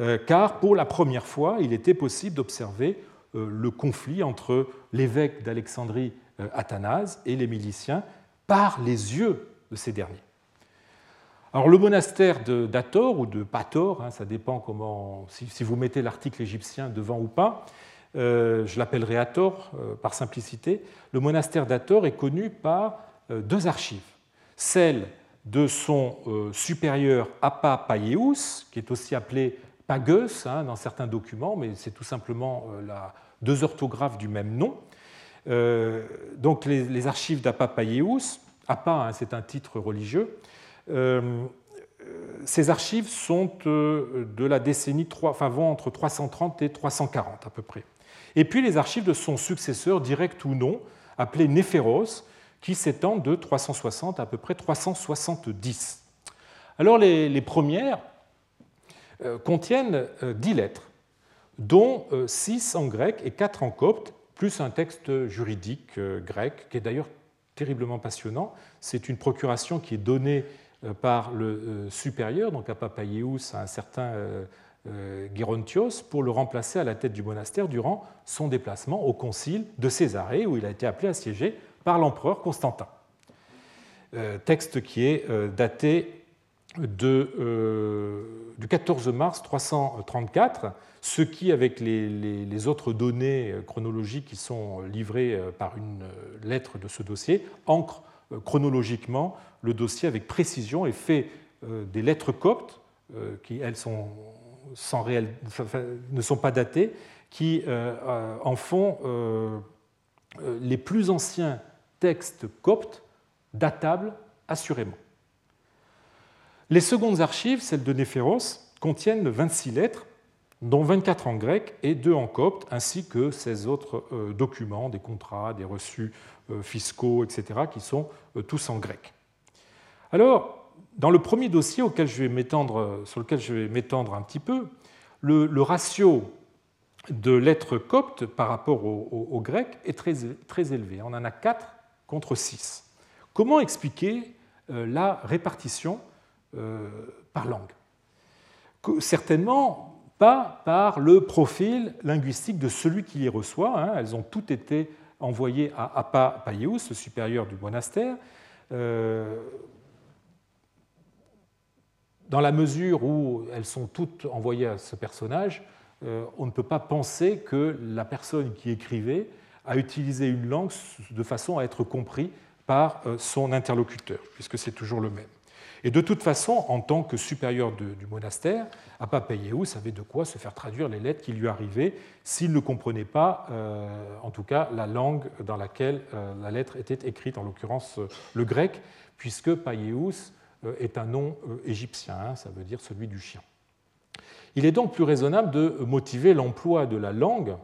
euh, car pour la première fois, il était possible d'observer euh, le conflit entre l'évêque d'Alexandrie euh, Athanase et les miliciens par les yeux de ces derniers. Alors le monastère d'Ator ou de Pator, hein, ça dépend comment, si, vous mettez l'article égyptien devant ou pas, je l'appellerai Ator par simplicité, le monastère d'Ator est connu par deux archives celle de son euh, supérieur Appa Paieus, qui est aussi appelé Pagus hein, dans certains documents, mais c'est tout simplement euh, deux orthographes du même nom. Euh, donc les, archives d'Appa Paieus, Appa, hein, c'est un titre religieux, ces archives sont de la décennie 3, enfin, vont entre 330 et 340 à peu près. Et puis les archives de son successeur, direct ou non, appelé Néphéros, qui s'étendent de 360 à, peu près 370. Alors les, premières euh, contiennent 10 euh, lettres, dont 6 euh, en grec et 4 en copte, plus un texte juridique grec, qui est d'ailleurs terriblement passionnant. C'est une procuration qui est donnée par le supérieur, donc à Papaïeus, à un certain Gerontios, pour le remplacer à la tête du monastère durant son déplacement au concile de Césarée, où il a été appelé à siéger par l'empereur Constantin. Euh, texte qui est euh, daté euh, du 14 mars 334, ce qui, avec les, autres données chronologiques qui sont livrées par une lettre de ce dossier, ancre chronologiquement le dossier avec précision et fait des lettres coptes, qui elles sont ne sont pas datées, qui en font les plus anciens textes coptes datables assurément. Les secondes archives, celles de Néphéros, contiennent 26 lettres, dont 24 en grec et 2 en copte, ainsi que 16 autres euh, documents, des contrats, des reçus euh, fiscaux, etc., qui sont euh, tous en grec. Alors, dans le premier dossier auquel je vais sur lequel je vais m'étendre un petit peu, le, ratio de lettres coptes par rapport au, grec est très, élevé. On en a 4 contre 6. Comment expliquer euh, la répartition euh, par langue? Certainement pas par le profil linguistique de celui qui les reçoit. Hein. Elles ont toutes été envoyées à Appa Païus, le supérieur du monastère. Euh, dans la mesure où elles sont toutes envoyées à ce personnage, euh, on ne peut pas penser que la personne qui écrivait a utilisé une langue de façon à être compris par euh, son interlocuteur, puisque c'est toujours le même. Et de toute façon, en tant que supérieur du monastère, Apapayéou savait de quoi se faire traduire les lettres qui lui arrivaient s'il ne comprenait pas, euh, en tout cas, la langue dans laquelle la lettre était écrite, en l'occurrence le grec, puisque Païeus euh, est un nom euh, égyptien, hein, ça veut dire celui du chien. Il est donc plus raisonnable de motiver l'emploi de la langue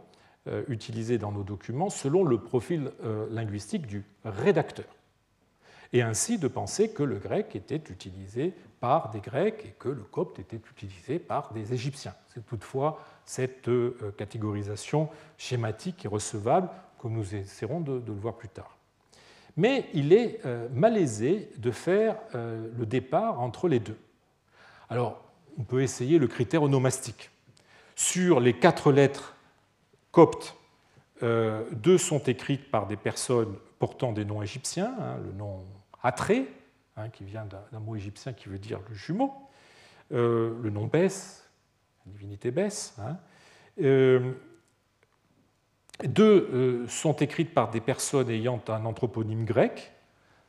euh, utilisée dans nos documents selon le profil linguistique du rédacteur. Et ainsi de penser que le grec était utilisé par des Grecs et que le copte était utilisé par des Égyptiens. C'est toutefois cette catégorisation schématique et recevable, que nous essaierons de le voir plus tard mais il est euh, malaisé de faire euh, le départ entre les deux. Alors, on peut essayer le critère onomastique. Sur les quatre lettres coptes, euh, deux sont écrites par des personnes portant des noms égyptiens, hein, le nom Atré, hein, qui vient d'un mot égyptien qui veut dire le jumeau, le nom Bess, la divinité Bess, hein, deux euh, sont écrites par des personnes ayant un anthroponyme grec.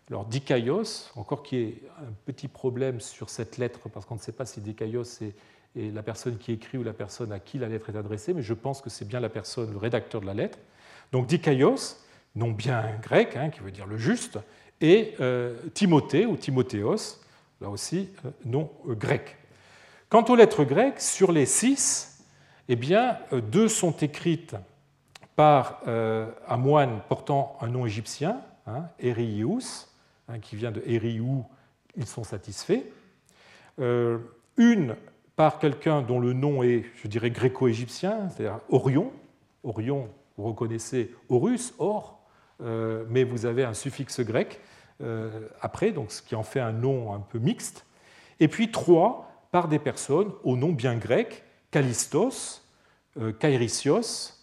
Alors Dikaios, encore qui est un petit problème sur cette lettre, parce qu'on ne sait pas si Dikaios est, la personne qui écrit ou la personne à qui la lettre est adressée, mais je pense que c'est bien la personne, le rédacteur de la lettre. Donc Dikaios, nom bien grec, hein, qui veut dire le juste, et euh, Timothée ou Timothéos, là aussi euh, nom grec. Quant aux lettres grecques, sur les six, eh bien, deux sont écrites par euh, un moine portant un nom égyptien, hein, hein, qui vient de Eriou, ils sont satisfaits. Euh, une par quelqu'un dont le nom est, je dirais, gréco-égyptien, c'est-à-dire Orion. Orion, vous reconnaissez Horus, or, euh, mais vous avez un suffixe grec après, donc ce qui en fait un nom un peu mixte. Et puis trois par des personnes au nom bien grec, Callistos, Kairisios, euh,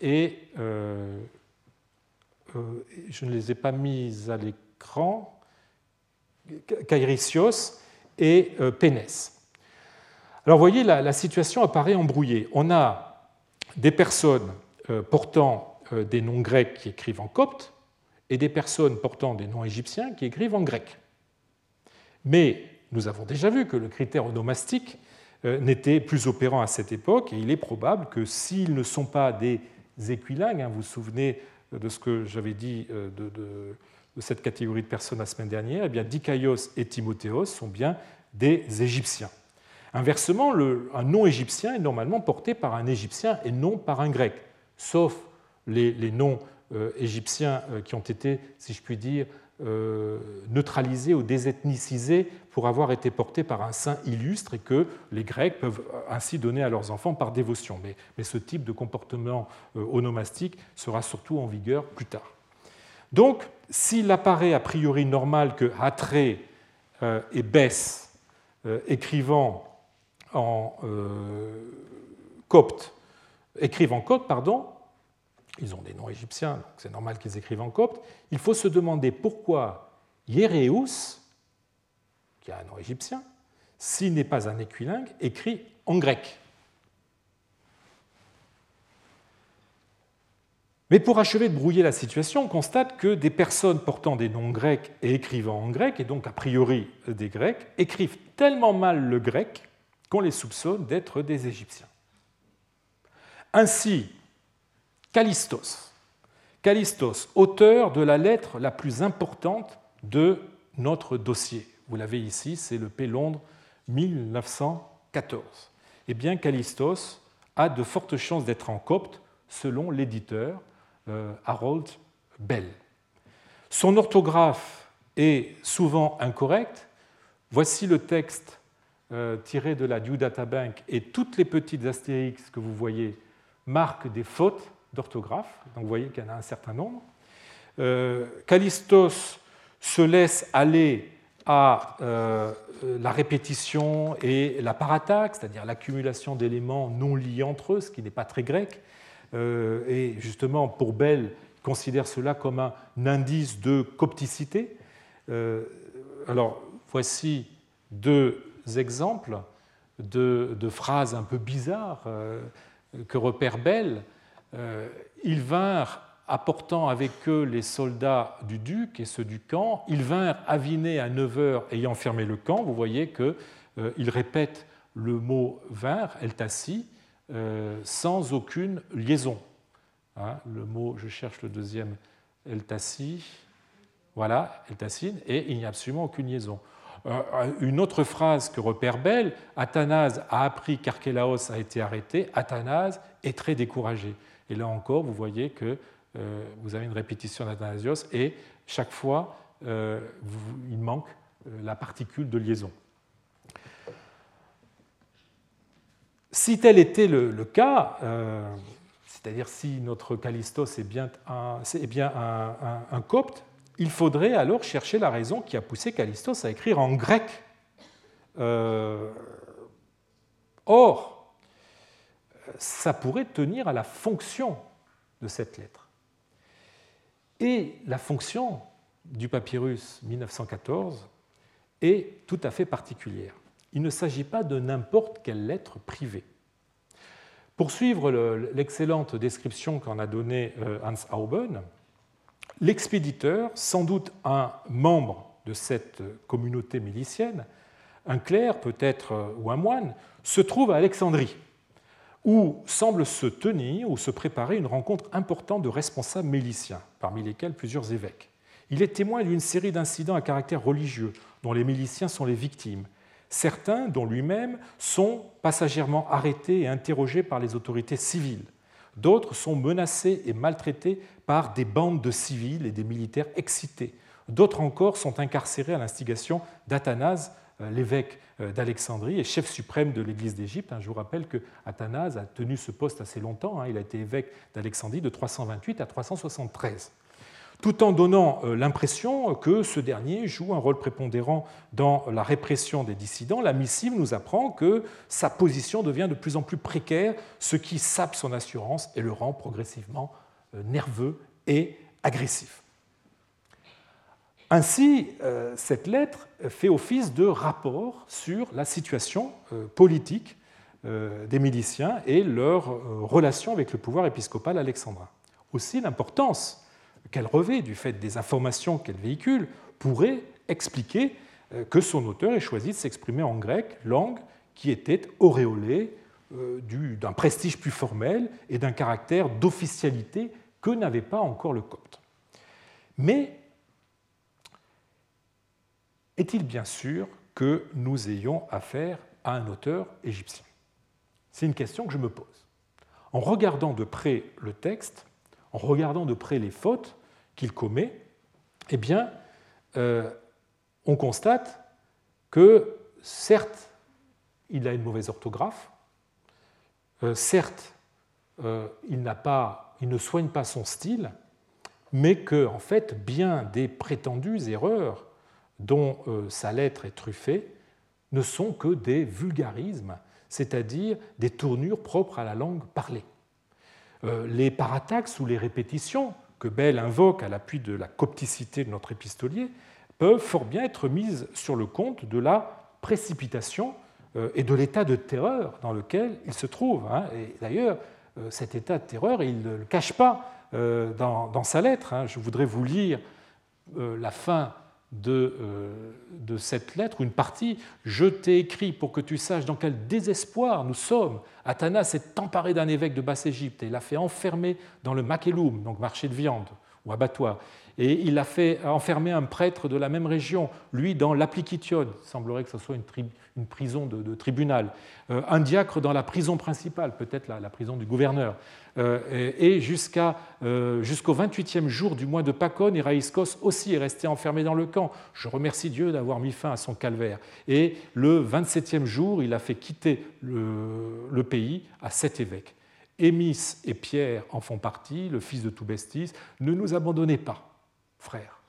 et euh, euh, je ne les ai pas mises à l'écran, Kairisios et Pénès. Alors vous voyez, la, situation apparaît embrouillée. On a des personnes portant des noms grecs qui écrivent en copte et des personnes portant des noms égyptiens qui écrivent en grec. Mais nous avons déjà vu que le critère onomastique euh, n'était plus opérant à cette époque, et il est probable que s'ils ne sont pas des équilingues, hein, vous vous souvenez de ce que j'avais dit euh, de, cette catégorie de personnes la semaine dernière, eh bien Dikaios et Timothéos sont bien des Égyptiens. Inversement, un nom égyptien est normalement porté par un Égyptien et non par un Grec, sauf les, les noms euh, égyptiens qui ont été, si je puis dire, euh, neutralisé ou désethnicisé pour avoir été porté par un saint illustre et que les Grecs peuvent ainsi donner à leurs enfants par dévotion. Mais, ce type de comportement euh, onomastique sera surtout en vigueur plus tard. Donc, s'il apparaît a priori normal que Atré euh, et Bess, écrivant en copte, écrivent en copte, pardon, ils ont des noms égyptiens, donc c'est normal qu'ils écrivent en copte. Il faut se demander pourquoi Yéréus, qui a un nom égyptien, s'il n'est pas un équilingue, écrit en grec. Mais pour achever de brouiller la situation, on constate que des personnes portant des noms grecs et écrivant en grec, et donc a priori des grecs, écrivent tellement mal le grec qu'on les soupçonne d'être des Égyptiens. Ainsi, Callistos. Auteur de la lettre la plus importante de notre dossier. Vous l'avez ici, c'est le P Londres 1914. Eh bien, Callistos a de fortes chances d'être en copte, selon l'éditeur euh, Harold Bell. Son orthographe est souvent incorrecte, Voici le texte euh, tiré de la Due Data Bank et toutes les petites astérix que vous voyez marquent des fautes d'orthographe. Donc vous voyez qu'il y en a un certain nombre. Euh, Callistos se laisse aller à euh, la répétition et la parataxe, c'est-à-dire l'accumulation d'éléments non liés entre eux, ce qui n'est pas très grec. et justement, pour Bell, il considère cela comme un indice de copticité. alors, voici deux exemples de, phrases un peu bizarres euh, que repère Bell. Euh, ils vinrent apportant avec eux les soldats du duc et ceux du camp. Ils vinrent aviner à 9 heures ayant fermé le camp. Vous voyez qu'il euh, répète le mot vinrent, eltassi, sans aucune liaison. Hein, le mot, je cherche le deuxième, eltassi, voilà, eltassine, et il n'y a absolument aucune liaison. Euh, une autre phrase que repère Bell, Athanase a appris qu'Archélaos a été arrêté, Athanase est très découragé. Et là encore, vous voyez que euh, vous avez une répétition d'Athanasios et chaque fois, euh, il manque la particule de liaison. Si tel était le, cas, c'est-à-dire si notre Callistos est bien un, copte, il faudrait alors chercher la raison qui a poussé Callistos à écrire en grec. Euh, or, ça pourrait tenir à la fonction de cette lettre. Et la fonction du papyrus 1914 est tout à fait particulière. Il ne s'agit pas de n'importe quelle lettre privée. Pour suivre l'excellente description qu'en a donnée euh, Hans Auben, l'expéditeur, sans doute un membre de cette communauté milicienne, un clerc peut-être ou un moine, se trouve à Alexandrie, où semble se tenir ou se préparer une rencontre importante de responsables miliciens, parmi lesquels plusieurs évêques. Il est témoin d'une série d'incidents à caractère religieux dont les miliciens sont les victimes. Certains, dont lui-même, sont passagèrement arrêtés et interrogés par les autorités civiles. D'autres sont menacés et maltraités par des bandes de civils et des militaires excités. D'autres encore sont incarcérés à l'instigation d'Athanase, l'évêque euh, d'Alexandrie et chef suprême de l'Église d'Égypte. Je vous rappelle que Athanase a tenu ce poste assez longtemps. Hein. Il a été évêque d'Alexandrie de 328 à 373 tout en donnant euh, l'impression que ce dernier joue un rôle prépondérant dans la répression des dissidents. La missive nous apprend que sa position devient de plus en plus précaire, ce qui sape son assurance et le rend progressivement euh, nerveux et agressif. Ainsi, euh, cette lettre fait office de rapport sur la situation politique des miliciens et leur relation avec le pouvoir épiscopal alexandrin. Aussi, l'importance qu'elle revêt, du fait des informations qu'elle véhicule, pourrait expliquer euh, que son auteur ait choisi de s'exprimer en grec, langue qui était auréolée euh, d'un prestige plus formel et d'un caractère d'officialité que n'avait pas encore le copte. Est-il bien sûr que nous ayons affaire à un auteur égyptien? C'est une question que je me pose. En regardant de près le texte, en regardant de près les fautes qu'il commet, eh bien, euh, on constate que certes, il a une mauvaise orthographe, euh, certes, euh, il, il ne soigne pas son style, mais que, en fait, bien des prétendues erreurs dont sa lettre est truffée ne sont que des vulgarismes, c'est-à-dire des tournures propres à la langue parlée. Euh, les parataxes ou les répétitions que Bell invoque à l'appui de la copticité de notre épistolier peuvent fort bien être mises sur le compte de la précipitation euh, et de l'état de terreur dans lequel il se trouve. Hein. Et d'ailleurs, euh, cet état de terreur, il ne le cache pas dans, sa lettre. Hein. Je voudrais vous lire la fin de, euh, de, cette lettre, une partie, je t'ai écrit pour que tu saches dans quel désespoir nous sommes. Athanas s'est emparé d'un évêque de Basse-Égypte et l'a fait enfermer dans le Makelum, donc marché de viande, ou abattoir. Et il a fait enfermer un prêtre de la même région, lui dans l'Appliquition, il semblerait que ce soit une, prison de, tribunal, euh, un diacre dans la prison principale, peut-être la, prison du gouverneur. Euh, et euh, jusqu'au 28e jour du mois de Pacon, Iraïskos aussi est resté enfermé dans le camp. Je remercie Dieu d'avoir mis fin à son calvaire. Et le 27e jour, il a fait quitter le, pays à sept évêques. Émis et Pierre en font partie, le fils de Toubestis. Ne nous abandonnez pas frère.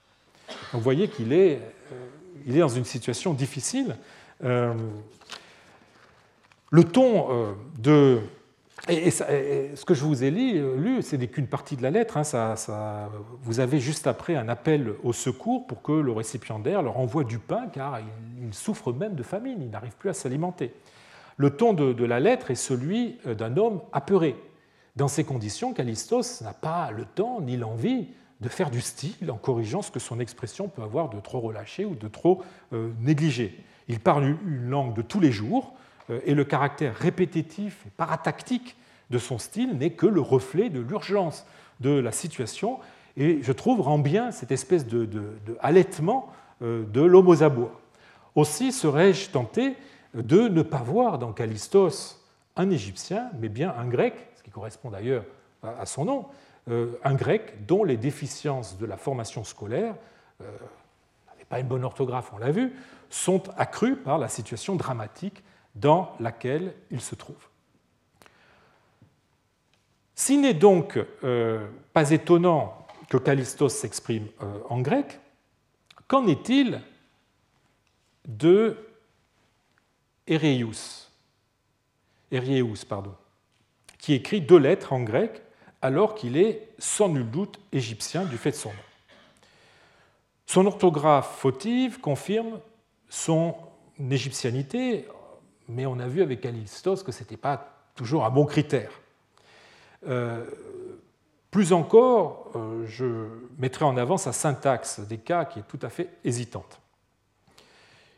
vous voyez qu'il est, euh, est dans une situation difficile. Le ton de... Et, ce que je vous ai lu, lu ce n'est qu'une partie de la lettre. Hein, vous avez juste après un appel au secours pour que le récipiendaire leur envoie du pain, car il, souffre même de famine, il n'arrive plus à s'alimenter. Le ton de, la lettre est celui d'un homme apeuré. Dans ces conditions, Callistos n'a pas le temps ni l'envie de faire du style en corrigeant ce que son expression peut avoir de trop relâché ou de trop euh, négligé. Il parle une langue de tous les jours euh, et le caractère répétitif et paratactique de son style n'est que le reflet de l'urgence de la situation et je trouve rend bien cette espèce de, de, de euh, de l'homosabois. Aussi serais-je tenté de ne pas voir dans Callistos un Égyptien, mais bien un Grec, ce qui correspond d'ailleurs à son nom, euh, un grec dont les déficiences de la formation scolaire, euh, n'avait pas une bonne orthographe, on l'a vu, sont accrues par la situation dramatique dans laquelle il se trouve. S'il n'est donc euh, pas étonnant que Callistos s'exprime en grec, qu'en est-il de Ereius, pardon, qui écrit deux lettres en grec alors qu'il est sans nul doute égyptien du fait de son nom. Son orthographe fautive confirme son égyptianité, mais on a vu avec Alistos que ce n'était pas toujours un bon critère. Euh, plus encore, euh, je mettrai en avant sa syntaxe des cas qui est tout à fait hésitante.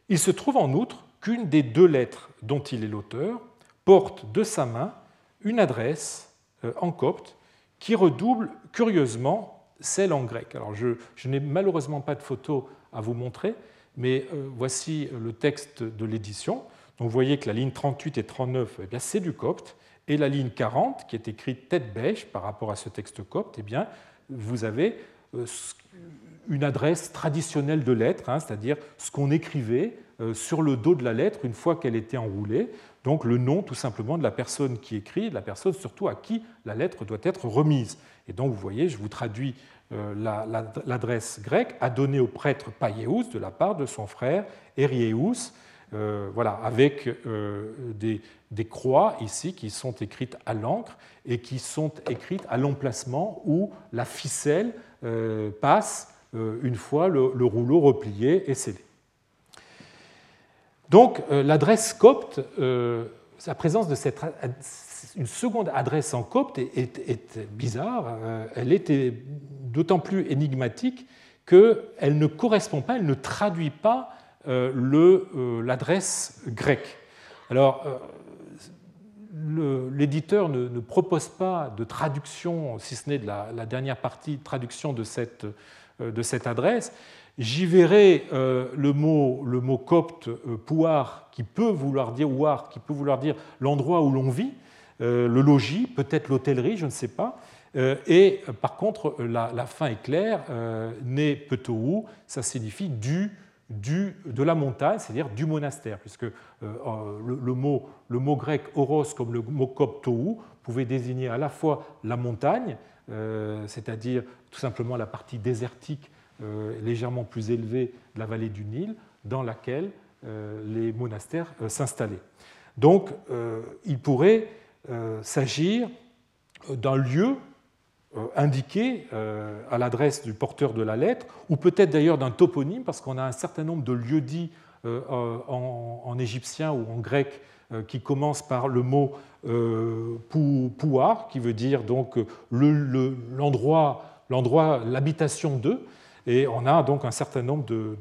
Il se trouve en outre qu'une des deux lettres dont il est l'auteur porte de sa main une adresse euh, en copte qui redouble curieusement celle en grec. Alors je, n'ai malheureusement pas de photo à vous montrer, mais voici le texte de l'édition. Donc vous voyez que la ligne 38 et 39, eh c'est du copte, et la ligne 40, qui est écrite tête bêche par rapport à ce texte copte, eh bien, vous avez euh, une adresse traditionnelle de lettres, hein, c'est-à-dire ce qu'on écrivait euh, sur le dos de la lettre une fois qu'elle était enroulée. Donc le nom tout simplement de la personne qui écrit, de la personne surtout à qui la lettre doit être remise. Et donc vous voyez, je vous traduis euh, l'adresse grecque à donner au prêtre Païeus de la part de son frère Erieus, euh, voilà, avec euh, des, croix ici qui sont écrites à l'encre et qui sont écrites à l'emplacement où la ficelle passe une fois le, le rouleau replié et scellé. Donc euh, l'adresse copte, euh, la présence de seconde adresse en copte est, bizarre. Euh, elle est d'autant plus énigmatique qu'elle ne correspond pas, elle ne traduit pas l'adresse grecque. Alors, l'éditeur ne, propose pas de traduction, si ce n'est de la, dernière partie, traduction de cette, adresse, J'y verrai euh, le, mot, copte euh, pouar, qui peut vouloir dire ouar, qui peut vouloir dire l'endroit où l'on vit, euh, le logis, peut-être l'hôtellerie, je ne sais pas. et par contre, la, fin est claire, né petou, ça signifie du, du, de la montagne, c'est-à-dire du monastère, puisque le, mot, le mot grec oros comme le mot coptou pouvait désigner à la fois la montagne, c'est-à-dire tout simplement la partie désertique euh, légèrement plus élevée de la vallée du Nil, dans laquelle euh, les monastères euh, s'installaient. Donc, il pourrait s'agir d'un lieu indiqué à l'adresse du porteur de la lettre, ou peut-être d'ailleurs d'un toponyme, parce qu'on a un certain nombre de lieux dits en, égyptien ou en grec qui commencent par le mot pouar, qui veut dire donc l'endroit, l'habitation d'eux. Et on a donc un certain nombre de,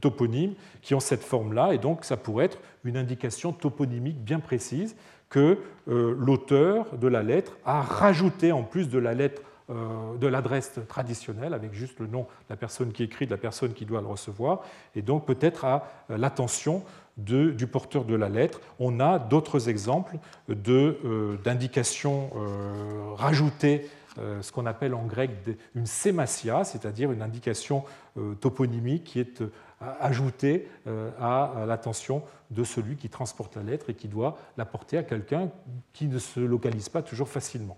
toponymes qui ont cette forme-là, et donc ça pourrait être une indication toponymique bien précise que euh, l'auteur de la lettre a rajouté, en plus de la lettre euh, de l'adresse traditionnelle, avec juste le nom de la personne qui écrit, de la personne qui doit le recevoir, et donc peut-être à euh, l'attention du porteur de la lettre. On a d'autres exemples d'indications rajoutées ce qu'on appelle en grec une sématia, c'est-à-dire une indication toponymique qui est ajoutée à l'attention de celui qui transporte la lettre et qui doit la porter à quelqu'un qui ne se localise pas toujours facilement.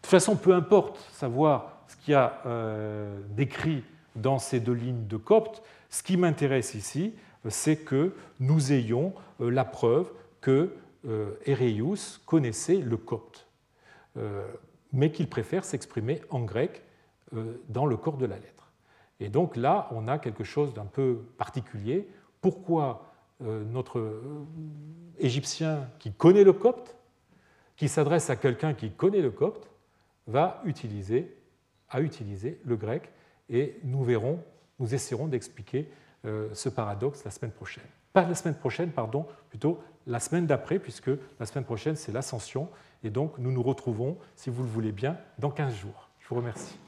De toute façon, peu importe savoir ce qu'il y a euh, décrit dans ces deux lignes de copte, ce qui m'intéresse ici, c'est que nous ayons euh, la preuve que euh, connaissait le copte, euh, mais qu'il préfère s'exprimer en grec dans le corps de la lettre. Et donc là, on a quelque chose d'un peu particulier. Pourquoi notre Égyptien qui connaît le copte qui s'adresse à quelqu'un qui connaît le copte va utiliser, à utiliser le grec et nous verrons, nous essaierons d'expliquer euh, ce paradoxe la semaine prochaine. Pas la semaine prochaine, pardon, plutôt la semaine d'après, puisque la semaine prochaine c'est l'ascension, et donc nous nous retrouvons, si vous le voulez bien, dans 15 jours. Je vous remercie.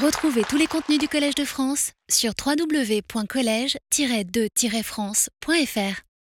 Retrouvez tous les contenus du Collège de France sur www.colège-2-france.fr.